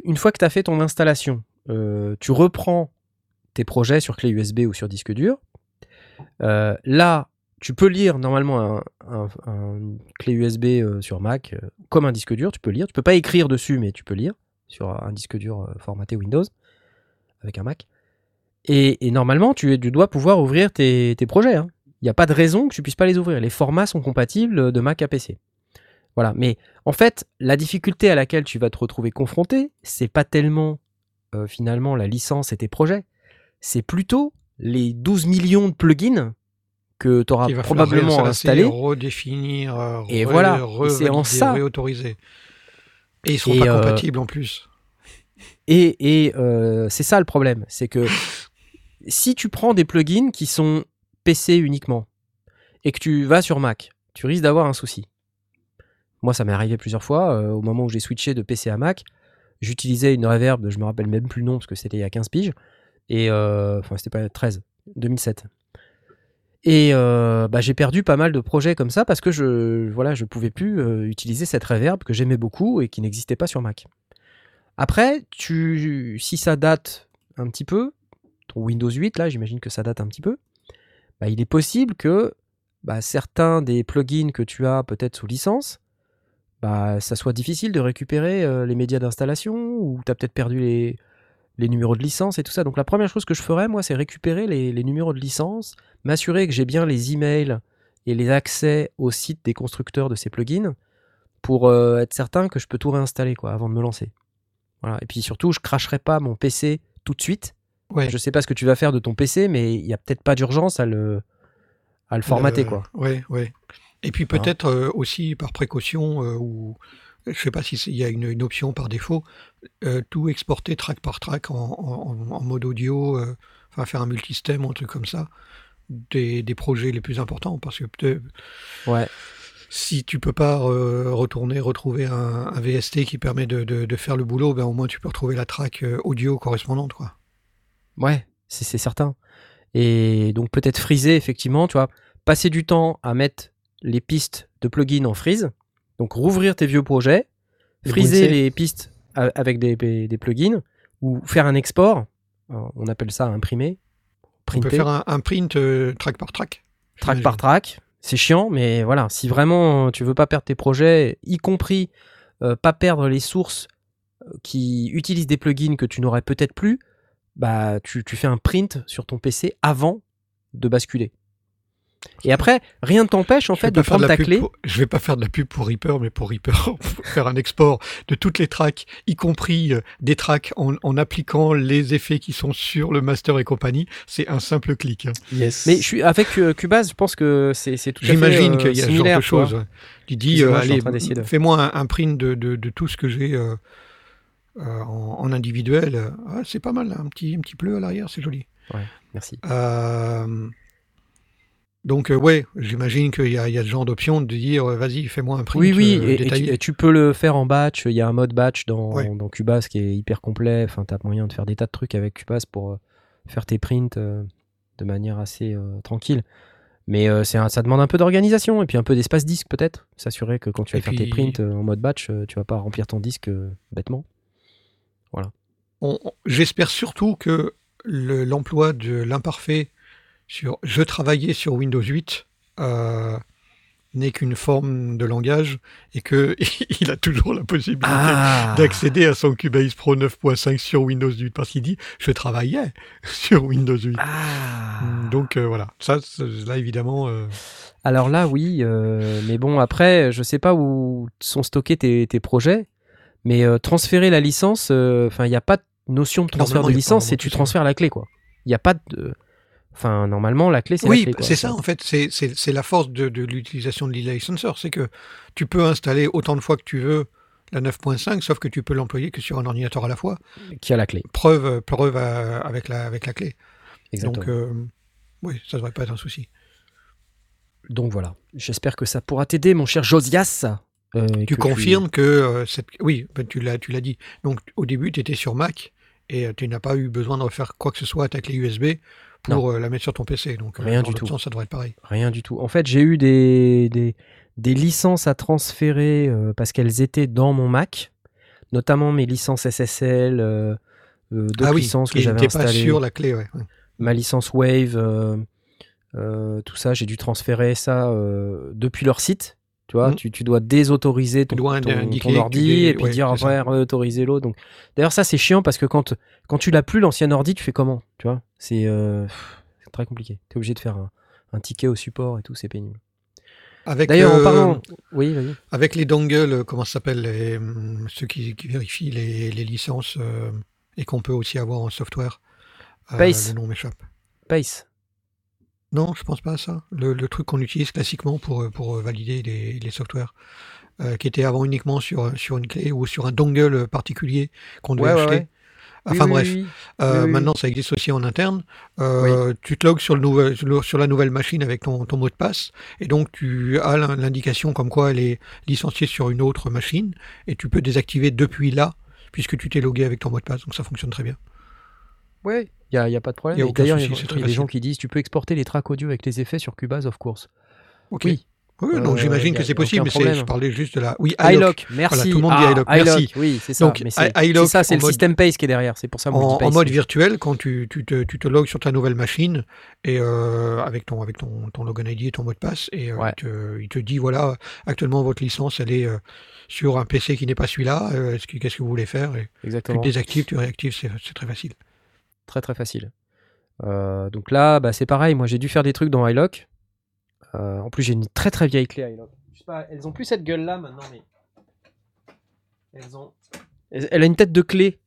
Speaker 1: une fois que tu as fait ton installation, euh, tu reprends tes projets sur clé USB ou sur disque dur. Euh, là, tu peux lire normalement un, un- un clé USB sur Mac comme un disque dur. Tu peux lire. Tu peux pas écrire dessus, mais tu peux lire sur un disque dur formaté Windows avec un Mac. Et, normalement, tu, dois pouvoir ouvrir tes, tes projets. hein. Il n'y a pas de raison que tu puisses pas les ouvrir. Les formats sont compatibles de Mac à PC. Voilà. Mais en fait, la difficulté à laquelle tu vas te retrouver confronté, c'est pas tellement euh, finalement la licence et tes projets. C'est plutôt les 12 millions de plugins que tu auras probablement installés.
Speaker 3: redéfinir, euh,
Speaker 1: Et voilà. C'est en ça.
Speaker 3: réautoriser. Et ils seront
Speaker 1: Et,
Speaker 3: pas
Speaker 1: euh,
Speaker 3: compatibles en plus.
Speaker 1: Et, et, euh, c'est ça le problème, c'est que si tu prends des plugins qui sont PC uniquement et que tu vas sur Mac, tu risques d'avoir un souci. Moi, ça m'est arrivé plusieurs fois. euh, au moment où j'ai switché de PC à Mac, j'utilisais une reverb, je me rappelle même plus le nom parce que c'était il y a 15 piges. Et euh, enfin, c'était pas 13, 2007. Et euh, bah, j'ai perdu pas mal de projets comme ça parce que je voilà, je pouvais plus euh, utiliser cette reverb que j'aimais beaucoup et qui n'existait pas sur Mac. Après, tu, si ça date un petit peu, ton Windows 8, là, j'imagine que ça date un petit peu, bah, il est possible que bah, certains des plugins que tu as peut-être sous licence, bah, ça soit difficile de récupérer euh, les médias d'installation ou tu as peut-être perdu les, les numéros de licence et tout ça. Donc la première chose que je ferais, moi, c'est récupérer les, les numéros de licence, m'assurer que j'ai bien les emails et les accès au site des constructeurs de ces plugins pour euh, être certain que je peux tout réinstaller quoi, avant de me lancer. Voilà. Et puis surtout, je cracherai pas mon PC tout de suite.
Speaker 3: Ouais.
Speaker 1: Je sais pas ce que tu vas faire de ton PC, mais il n'y a peut-être pas d'urgence à le, à le formater.
Speaker 3: Euh,
Speaker 1: quoi.
Speaker 3: Ouais, ouais. Et puis peut-être euh, aussi par précaution, euh, ou je sais pas si c'est- il y a une, une option par défaut, euh, tout exporter track par track en, en- en mode audio, euh, enfin faire un multisystème ou un truc comme ça, des, des projets les plus importants, parce que peut-être
Speaker 1: Ouais.
Speaker 3: si tu peux pas euh, retourner retrouver un, un VST qui permet de, de- de faire le boulot, ben au moins tu peux retrouver la track audio correspondante, quoi.
Speaker 1: Ouais, c'est c'est certain. Et donc peut-être friser, effectivement, tu vois, passer du temps à mettre les pistes de plugins en freeze, donc rouvrir tes vieux projets,
Speaker 4: Et
Speaker 1: friser les pistes avec des, des plugins, ou faire un export, Alors, on appelle ça imprimer,
Speaker 3: On peut
Speaker 1: printer,
Speaker 3: faire un, un print euh, track par track.
Speaker 1: track par track. C'est chiant, mais voilà, si vraiment tu veux pas perdre tes projets, y compris euh, pas perdre les sources euh, qui utilisent des plugins que tu n'aurais peut-être plus, bah tu, tu fais un print sur ton PC avant de basculer. Et après, rien ne t'empêche en
Speaker 3: Je
Speaker 1: fait de prendre ta clé.
Speaker 3: pour- je vais pas faire de la pub pour Reaper, mais pour Reaper, faire un export de toutes les tracks, y compris euh, des tracks en, en appliquant les effets qui sont sur le master et compagnie, c'est un simple clic. hein.
Speaker 4: Yes.
Speaker 1: Mais je suis avec euh, Cubase, je pense que c'est c'est tout à fait
Speaker 3: J'imagine
Speaker 1: euh,
Speaker 3: qu'il y a ce genre de choses. ouais. Tu dis, euh, allez,
Speaker 1: de-
Speaker 3: fais-moi un, un print de, de- de tout ce que j'ai euh, euh, en, en individuel. Ah, c'est pas mal, là, un petit, un petit bleu à l'arrière, c'est joli.
Speaker 1: Merci.
Speaker 3: Euh, donc, euh, ouais, j'imagine qu'il y, a il y a ce genre d'option de dire, euh, vas-y, fais-moi un print
Speaker 1: Oui, oui,
Speaker 3: euh,
Speaker 1: et, et tu,
Speaker 3: détaillé.
Speaker 1: et tu peux le faire en batch. Il y a un mode batch dans,
Speaker 3: Ouais.
Speaker 1: dans Cubase qui est hyper complet. Enfin, tu as moyen de faire des tas de trucs avec Cubase pour faire tes prints euh, de manière assez euh, tranquille. Mais c'est un- ça demande un peu d'organisation et puis un peu d'espace disque peut-être. S'assurer que quand tu vas
Speaker 3: Et
Speaker 1: faire tes prints en mode batch, tu vas pas remplir ton disque bêtement.
Speaker 3: On- J'espère surtout que le- l'emploi de l'imparfait sur je travaillais sur Windows 8 euh, n'est qu'une forme de langage et que il a toujours la possibilité
Speaker 1: Ah
Speaker 3: d'accéder à son Cubase Pro 9.5 sur Windows 8 parce qu'il dit je travaillais sur Windows 8.
Speaker 1: Ah
Speaker 3: Donc euh, voilà, ça là évidemment euh,
Speaker 1: Alors là, oui, mais bon, après, je sais pas où sont stockés tes, tes projets, mais transférer la licence, enfin, il n'y a pas de notion de transfert de licence, c'est tu transfères la clé, quoi. Il n'y a pas de. Enfin, normalement, la clé, c'est la
Speaker 3: Oui,
Speaker 1: clé. quoi.
Speaker 3: c'est ça en fait, c'est- la force de, de l'utilisation de l'e-licenser, c'est que tu peux installer autant de fois que tu veux la 9.5, sauf que tu peux l'employer que sur un ordinateur à la fois.
Speaker 1: Qui a la clé.
Speaker 3: Preuve, preuve euh, avec, la, avec la clé.
Speaker 1: Exactement.
Speaker 3: Donc euh, oui, ça devrait pas être un souci.
Speaker 1: Donc voilà. J'espère que ça pourra t'aider, mon cher Josias. euh,
Speaker 3: Tu
Speaker 1: que
Speaker 3: confirmes que euh, cette... Oui, ben, tu l'as dit. Donc au début, tu étais sur Mac et tu n'as pas eu besoin de refaire quoi que ce soit à ta clé USB pour euh, la mettre sur ton PC. Donc euh,
Speaker 1: Rien du tout.
Speaker 3: sens, ça devrait être pareil.
Speaker 1: Rien du tout. En fait, j'ai eu des, des, des licences à transférer euh, parce qu'elles étaient dans mon Mac, notamment mes licences SSL, euh, d'autres
Speaker 3: ah oui,
Speaker 1: licences que j'avais
Speaker 3: n'était pas
Speaker 1: installées.
Speaker 3: sur la clé, ouais.
Speaker 1: ma licence Wave, tout ça, j'ai dû transférer ça depuis leur site. Tu vois,
Speaker 3: Mhm.
Speaker 1: tu, tu dois désautoriser ton,
Speaker 3: dois
Speaker 1: ton-
Speaker 3: indiquer
Speaker 1: ordi et puis
Speaker 3: ouais,
Speaker 1: dire après réautoriser l'autre. Donc, d'ailleurs, ça c'est chiant parce que quand quand tu l'as plus l'ancien ordi, tu fais comment Tu vois, c'est euh, c'est très compliqué. Tu es obligé de faire un, un ticket au support et tout, c'est pénible.
Speaker 3: Avec,
Speaker 1: D'ailleurs, en
Speaker 3: euh,
Speaker 1: parlant, oui, vas-y.
Speaker 3: avec les dongles, euh, comment ça s'appelle hum, Ceux qui, qui vérifient les, les licences euh, et qu'on peut aussi avoir en software.
Speaker 1: Pace.
Speaker 3: le nom m'échappe.
Speaker 1: Pace.
Speaker 3: Non, je pense pas à ça. Le, le truc qu'on utilise classiquement pour, pour valider les, les softwares. euh, qui était avant uniquement sur, sur une clé ou sur un dongle particulier qu'on devait
Speaker 1: Ouais, ouais,
Speaker 3: acheter.
Speaker 1: ouais.
Speaker 3: Enfin
Speaker 1: Oui, oui,
Speaker 3: bref,
Speaker 1: oui.
Speaker 3: Euh,
Speaker 1: Oui, oui,
Speaker 3: maintenant ça existe aussi en interne. Euh, Tu te logs sur, le nouvel, sur la nouvelle machine avec ton, ton mot de passe et donc tu as l'in- l'indication comme quoi elle est licenciée sur une autre machine et tu peux désactiver depuis là puisque tu t'es logué avec ton mot de passe. Donc ça fonctionne très bien.
Speaker 1: Ouais, il n'y a, y a pas de problème. D'ailleurs, il y
Speaker 3: souci,
Speaker 1: a y des gens qui disent tu peux exporter les tracks audio avec les effets sur Cubase, of course.
Speaker 3: Ok.
Speaker 1: Oui.
Speaker 3: Oui, donc
Speaker 1: Euh,
Speaker 3: j'imagine
Speaker 1: y a-
Speaker 3: que c'est possible, mais je parlais juste de la. Oui, iLock.
Speaker 1: merci.
Speaker 3: Voilà, tout le monde dit
Speaker 1: Ah,
Speaker 3: iLock, merci.
Speaker 1: oui, c'est ça.
Speaker 3: Donc,
Speaker 1: c'est ça, c'est le
Speaker 3: mode-
Speaker 1: système Pace qui est derrière. C'est pour ça
Speaker 3: En, en mode virtuel, quand tu, tu, te, tu te logs sur ta nouvelle machine et euh, avec ton avec ton, ton login ID et ton mot de passe et euh,
Speaker 1: Ouais.
Speaker 3: il, te, il te dit voilà actuellement votre licence elle est sur un PC qui n'est pas celui-là. est-ce que- Qu'est-ce que vous voulez faire et Tu
Speaker 1: Exactement.
Speaker 3: le désactives, tu réactives, c'est très facile.
Speaker 1: Très très facile. Donc là, bah, c'est pareil. Moi, j'ai dû faire des trucs dans iLock. Euh, en plus, j'ai une très très vieille clé iLock. Je sais pas, elles ont plus cette gueule là maintenant, mais elles ont. Elle elle a une tête de clé.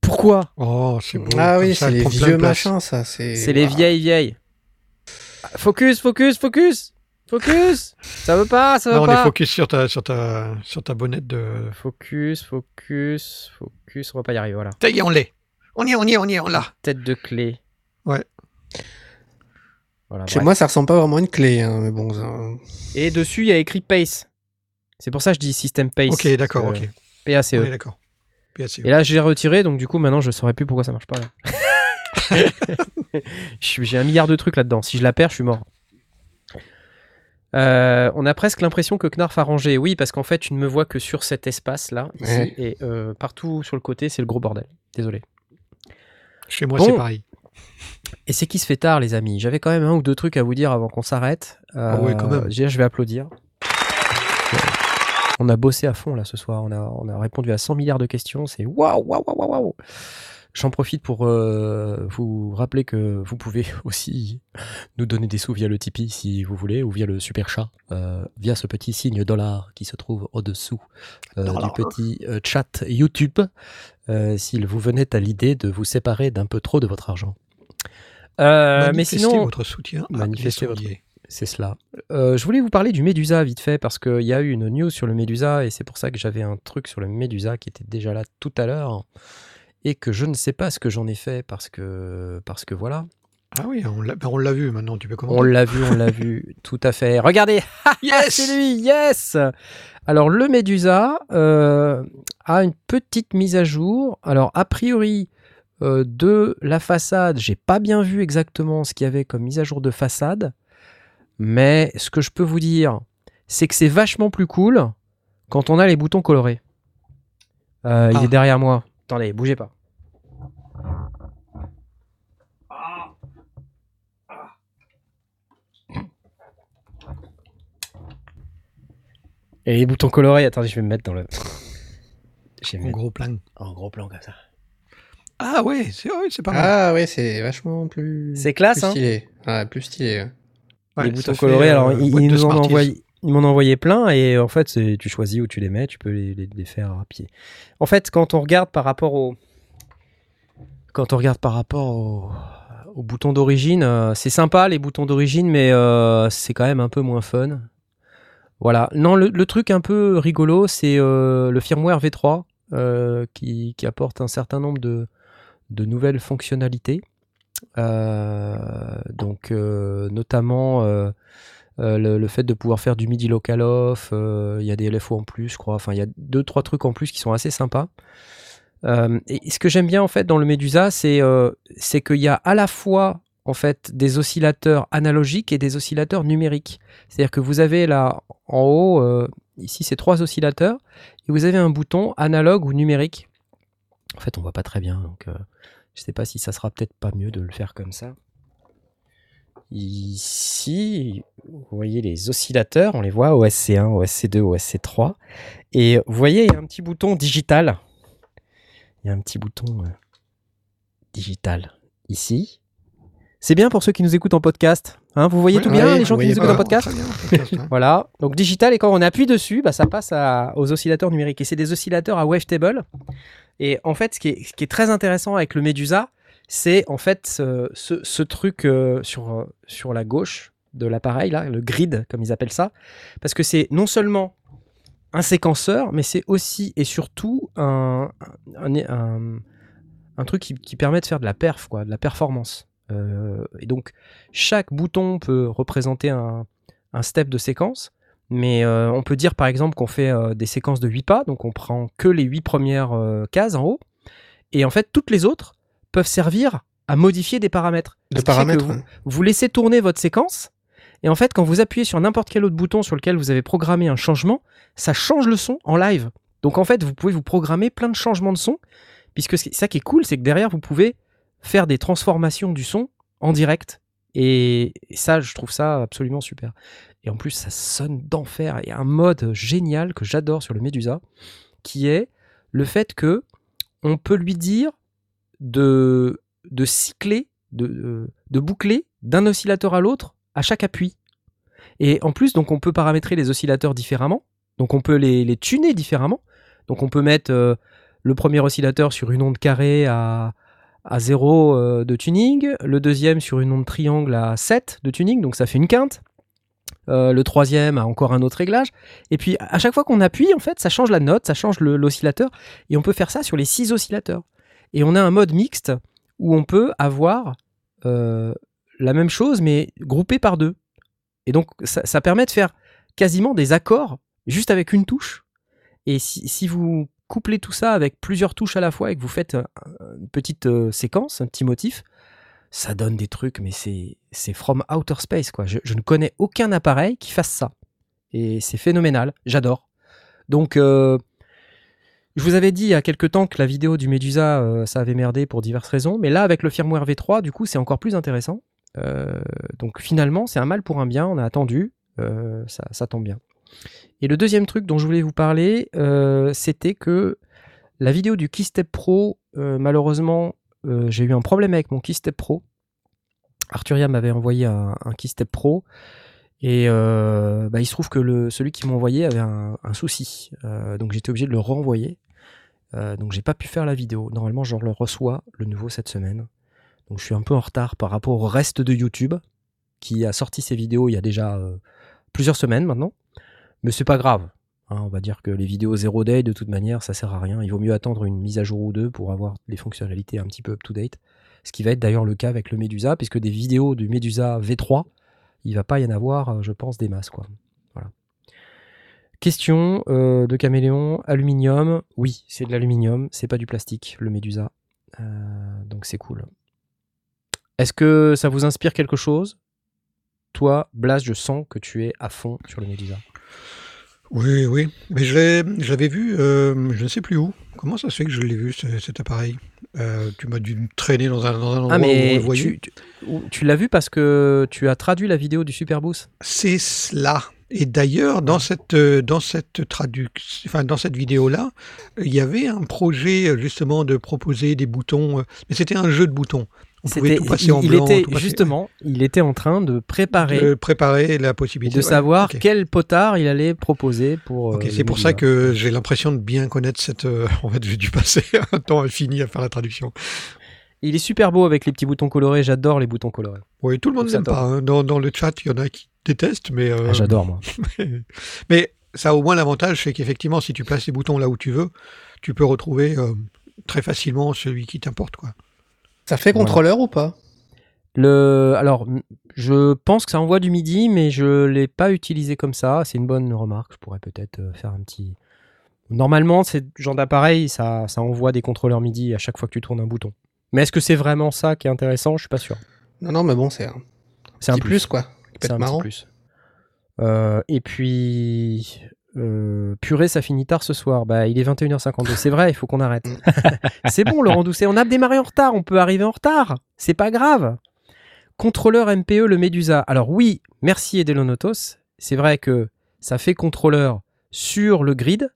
Speaker 1: Pourquoi?
Speaker 3: Oh, c'est beau.
Speaker 4: Ah oui, c'est les vieux machins, ça. C'est
Speaker 1: C'est les vieilles vieilles. Focus, focus, focus, focus. Ça veut pas, ça veut
Speaker 3: Là, on
Speaker 1: pas.
Speaker 3: est focus sur ta sur ta sur ta bonnette de.
Speaker 1: Focus, focus, focus. On va pas y arriver. Voilà.
Speaker 3: Ça y est, on l'est. On y est, on y est, on y est, on l'a.
Speaker 1: Tête de clé.
Speaker 3: Ouais.
Speaker 1: Voilà.
Speaker 4: Chez
Speaker 1: bref.
Speaker 4: moi, ça ressemble pas vraiment à une clé, hein, mais bon. ça-
Speaker 1: Et dessus, il y a écrit Pace. C'est pour ça que je dis système Pace.
Speaker 3: Ok, d'accord,
Speaker 1: Euh,
Speaker 3: ok.
Speaker 1: PACE.
Speaker 3: Est d'accord. PACE.
Speaker 1: Et là, j'ai retiré, donc du coup, maintenant, je saurais plus pourquoi ça marche pas. J'ai un milliard de trucs là-dedans. Si je la perds, je suis mort. Euh, on a presque l'impression que Knarf a rangé. Oui, parce qu'en fait, tu ne me vois que sur cet espace-là, ici,
Speaker 4: Ouais.
Speaker 1: et euh, partout sur le côté, c'est le gros bordel. Désolé.
Speaker 3: Chez moi,
Speaker 1: Bon.
Speaker 3: c'est pareil.
Speaker 1: Et c'est qui se fait tard, les amis? J'avais quand même un ou deux trucs à vous dire avant qu'on s'arrête. Euh,
Speaker 3: ouais, quand même.
Speaker 1: déjà, je vais applaudir. On a bossé à fond là ce soir. On a, on a répondu à 100 milliards de questions. C'est waouh, waouh, waouh, waouh. J'en profite pour euh, vous rappeler que vous pouvez aussi nous donner des sous via le Tipeee si vous voulez, ou via le Super Chat, euh, via ce petit signe dollar qui se trouve au-dessous euh, du petit chat YouTube, s'il vous venait à l'idée de vous séparer d'un peu trop de votre argent. Euh, mais sinon,
Speaker 3: votre soutien.
Speaker 1: Manifestez votre- c'est cela. Euh, je voulais vous parler du Médusa vite fait parce qu'il y a eu une news sur le Médusa et c'est pour ça que j'avais un truc sur le Médusa qui était déjà là tout à l'heure et que je ne sais pas ce que j'en ai fait parce que parce que voilà.
Speaker 3: Ah oui, on l'a ben, on vu maintenant, tu peux
Speaker 1: On
Speaker 3: commenter.
Speaker 1: l'a vu, on l'a vu, tout à fait. Regardez,
Speaker 3: Yes
Speaker 1: c'est lui, yes. Alors le Médusa euh, a une petite mise à jour. Alors a priori euh, de la façade, j'ai pas bien vu exactement ce qu'il y avait comme mise à jour de façade, mais ce que je peux vous dire, c'est que c'est vachement plus cool quand on a les boutons colorés. Euh, Il
Speaker 3: Ah.
Speaker 1: est derrière moi. Attendez, bougez pas. Et les boutons colorés, attendez, je vais me mettre dans le.
Speaker 3: En gros plan.
Speaker 1: en gros plan comme ça.
Speaker 3: Ah ouais, c'est ouais, pas mal.
Speaker 4: Ah ouais, c'est vachement plus.
Speaker 1: C'est classe,
Speaker 4: plus
Speaker 1: hein
Speaker 4: stylé. Ouais, plus stylé. ouais.
Speaker 1: Les boutons colorés,
Speaker 3: euh,
Speaker 1: alors ils,
Speaker 3: boîte
Speaker 1: ils
Speaker 3: de
Speaker 1: nous en envoyé, ils m'en ont envoyé plein et en fait c'est tu choisis où tu les mets, tu peux les, les- les faire à pied. En fait, quand on regarde par rapport au quand on regarde par rapport au, au bouton d'origine, euh, c'est sympa les boutons d'origine, mais euh, c'est quand même un peu moins fun. Voilà. Non, le, le truc un peu rigolo, c'est euh, le firmware V3 euh, qui, qui apporte un certain nombre de, de nouvelles fonctionnalités. Euh, donc, euh, notamment euh, le, fait de pouvoir faire du MIDI local off. Il y a des LFO en plus, je crois. Enfin, il y a deux, trois trucs en plus qui sont assez sympas. Et ce que j'aime bien en fait dans le Medusa, c'est qu'il y a à la fois en fait des oscillateurs analogiques et des oscillateurs numériques. C'est-à-dire que vous avez là en haut, ici c'est trois oscillateurs, et vous avez un bouton analogue ou numérique. En fait, on voit pas très bien, donc euh, je sais pas si ça sera peut-être pas mieux de le faire comme ça. Ici, vous voyez les oscillateurs, on les voit OSC1, OSC2, OSC3. Et vous voyez, il y a un petit bouton digital. Il y a un petit bouton euh, digital ici. C'est bien pour ceux qui nous écoutent en podcast. Hein, vous voyez tout bien, les gens qui nous écoutent en podcast
Speaker 3: Très bien, podcast, hein.
Speaker 1: voilà, donc digital et quand on appuie dessus, bah, ça passe à- aux oscillateurs numériques. Et c'est des oscillateurs à wavetable. Et en fait, ce qui est, très intéressant avec le Medusa, c'est en fait ce, truc euh, sur, euh, sur la gauche de l'appareil, là, le grid, comme ils appellent ça. Parce que c'est non seulement un séquenceur, mais c'est aussi et surtout un, un, truc qui, permet de faire de la perf, quoi, de la performance. Euh, et donc, chaque bouton peut représenter un step de séquence, mais euh, on peut dire par exemple qu'on fait euh, des séquences de 8 pas, donc on prend que les 8 premières euh, cases en haut, et en fait, toutes les autres peuvent servir à modifier des paramètres.
Speaker 4: De
Speaker 1: Ce qui fait que
Speaker 4: paramètres.
Speaker 1: vous-
Speaker 4: ouais.
Speaker 1: vous laissez tourner votre séquence, et en fait, quand vous appuyez sur n'importe quel autre bouton sur lequel vous avez programmé un changement, ça change le son en live. Donc en fait, vous pouvez vous programmer plein de changements de son, puisque c'est ça qui est cool, c'est que derrière, vous pouvez faire des transformations du son en direct. Et ça, je trouve ça absolument super. Et en plus, ça sonne d'enfer. Il y a un mode génial que j'adore sur le Medusa, qui est le fait que on peut lui dire de, de cycler, de, boucler d'un oscillateur à l'autre à chaque appui. Et en plus, donc on peut paramétrer les oscillateurs différemment. Donc on peut les, tuner différemment. Donc on peut mettre euh, le premier oscillateur sur une onde carrée à, à 0 de tuning, le deuxième sur une onde triangle à 7 de tuning, donc ça fait une quinte. Euh, le troisième a encore un autre réglage. Et puis à chaque fois qu'on appuie, en fait, ça change la note, ça change l'oscillateur. Et on peut faire ça sur les six oscillateurs. Et on a un mode mixte où on peut avoir euh, la même chose, mais groupé par deux. Et donc ça, permet de faire quasiment des accords juste avec une touche. Et si, vous couplez tout ça avec plusieurs touches à la fois et que vous faites euh, une petite séquence, un petit motif, ça donne des trucs, mais c'est from outer space quoi. Je, ne connais aucun appareil qui fasse ça, et c'est phénoménal. J'adore. Donc euh, je vous avais dit il y a quelques temps que la vidéo du Medusa euh, ça avait merdé pour diverses raisons, mais là avec le firmware V3, du coup c'est encore plus intéressant. Euh, donc finalement c'est un mal pour un bien. On a attendu, ça, ça tombe bien. Et le deuxième truc dont je voulais vous parler, c'était que la vidéo du Keystep Pro, malheureusement, euh, j'ai eu un problème avec mon Keystep Pro. Arturia m'avait envoyé un, Keystep Pro et euh, bah, il se trouve que celui qui m'a envoyé avait un, souci. Euh, donc j'étais obligé de le renvoyer. Donc j'ai pas pu faire la vidéo. Normalement, je le reçois le nouveau cette semaine. Donc je suis un peu en retard par rapport au reste de YouTube qui a sorti ses vidéos il y a déjà plusieurs semaines maintenant. Mais c'est pas grave. Hein, on va dire que les vidéos 0 day, de toute manière, ça sert à rien. Il vaut mieux attendre une mise à jour ou deux pour avoir les fonctionnalités un petit peu up-to-date. Ce qui va être d'ailleurs le cas avec le Medusa, puisque des vidéos du Medusa V3, il va pas y en avoir, euh, je pense, des masses. Quoi. Question euh, de Caméléon, aluminium. Oui, c'est de l'aluminium, c'est pas du plastique, le Medusa. Euh, donc c'est cool. Est-ce que ça vous inspire quelque chose? Toi, Blas, je sens que tu es à fond sur le Medusa.
Speaker 3: Oui, oui. Mais je l'avais vu, euh, je ne sais plus où. Comment ça se fait que je l'ai vu, ce- cet appareil? Euh, Tu m'as dû me traîner dans un, dans un endroit
Speaker 1: Ah,
Speaker 3: où on le voyait.
Speaker 1: tu, tu, l'as vu parce que tu as traduit la vidéo du Superboost
Speaker 3: C'est cela. Et d'ailleurs, dans cette, euh, dans cette traduction, enfin, dans cette vidéo-là, il y avait un projet, justement, de proposer des boutons, mais c'était un jeu de boutons. On pouvait tout passer
Speaker 1: il,
Speaker 3: en
Speaker 1: il
Speaker 3: blanc.
Speaker 1: était
Speaker 3: passer-
Speaker 1: justement, il était en train de préparer
Speaker 3: de préparer la possibilité.
Speaker 1: de
Speaker 3: ouais,
Speaker 1: savoir quel potard il allait proposer pour. Euh,
Speaker 3: c'est pour ça que j'ai l'impression de bien connaître cette. euh, en fait, j'ai dû passer un temps infini à faire la traduction.
Speaker 1: Il est super beau avec les petits boutons colorés. J'adore les boutons colorés.
Speaker 3: Oui, tout le monde n'aime pas. hein. Dans, dans le chat, il y en a qui détestent, mais. euh,
Speaker 1: Ah, J'adore moi.
Speaker 3: mais ça a au moins l'avantage, c'est qu'effectivement, si tu places les boutons là où tu veux, tu peux retrouver euh, très facilement celui qui t'importe, quoi.
Speaker 4: Ça fait contrôleur ou pas?
Speaker 1: Le, alors, je pense que ça envoie du MIDI, mais je l'ai pas utilisé comme ça. C'est une bonne remarque. Je pourrais peut-être euh, faire un petit. Normalement, ce genre d'appareil, ça, ça envoie des contrôleurs MIDI à chaque fois que tu tournes un bouton. Mais est-ce que c'est vraiment ça qui est intéressant? Je suis pas sûr.
Speaker 4: Non, non, mais bon, c'est un
Speaker 1: C'est un
Speaker 4: plus, quoi.
Speaker 1: C'est un
Speaker 4: marrant.
Speaker 1: petit plus. Euh, et puis, euh, purée, ça finit tard ce soir. Bah, il est 21h52. C'est vrai, il faut qu'on arrête. c'est bon, Laurent Doucet. On a démarré en retard. On peut arriver en retard. C'est pas grave. Contrôleur MPE, le Medusa. Alors oui, merci Edelonotos. C'est vrai que ça fait contrôleur sur le grid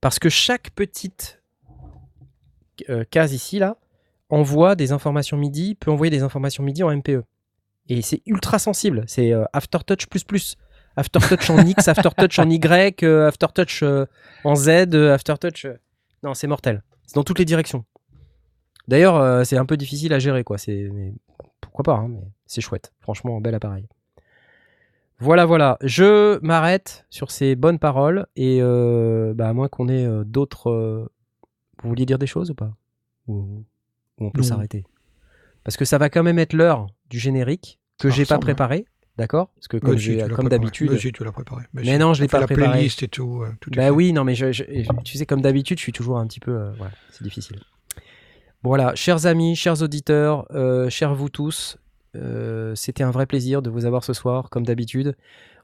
Speaker 1: parce que chaque petite euh, case ici là envoie des informations MIDI, peut envoyer des informations MIDI en MPE. Et c'est ultra sensible. C'est euh, Aftertouch plus plus. Aftertouch en X, Aftertouch en Y, euh, Aftertouch euh, en Z, euh, Aftertouch. Non, c'est mortel. C'est dans toutes les directions. D'ailleurs, c'est un peu difficile à gérer, quoi. C'est mais pourquoi pas, hein, mais c'est chouette. Franchement, un bel appareil. Voilà, voilà. Je m'arrête sur ces bonnes paroles et bah, à moins qu'on ait d'autres. Vous vouliez dire des choses ou pas? Ou, ou on peut s'arrêter? Parce que ça va quand même être l'heure du générique que j'ai pas
Speaker 3: hein.
Speaker 1: préparé, d'accord? Parce que comme,
Speaker 3: si, préparé.
Speaker 1: d'habitude.
Speaker 3: Mais si, tu l'as préparé.
Speaker 1: Mais
Speaker 3: si.
Speaker 1: non, je l'ai pas
Speaker 3: la
Speaker 1: préparé.
Speaker 3: playlist et tout. euh, tout
Speaker 1: Bah
Speaker 3: fait.
Speaker 1: oui, non, mais je, je- tu sais, comme d'habitude, je suis toujours un petit peu. euh, voilà, c'est difficile. Bon, Voilà, chers amis, chers auditeurs, euh, chers vous tous, euh, c'était un vrai plaisir de vous avoir ce soir, comme d'habitude.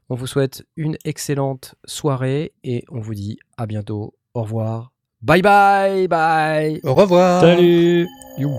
Speaker 1: On vous souhaite une excellente soirée et on vous dit à bientôt. Au revoir. Bye bye, bye.
Speaker 4: Au revoir.
Speaker 2: Salut
Speaker 1: You.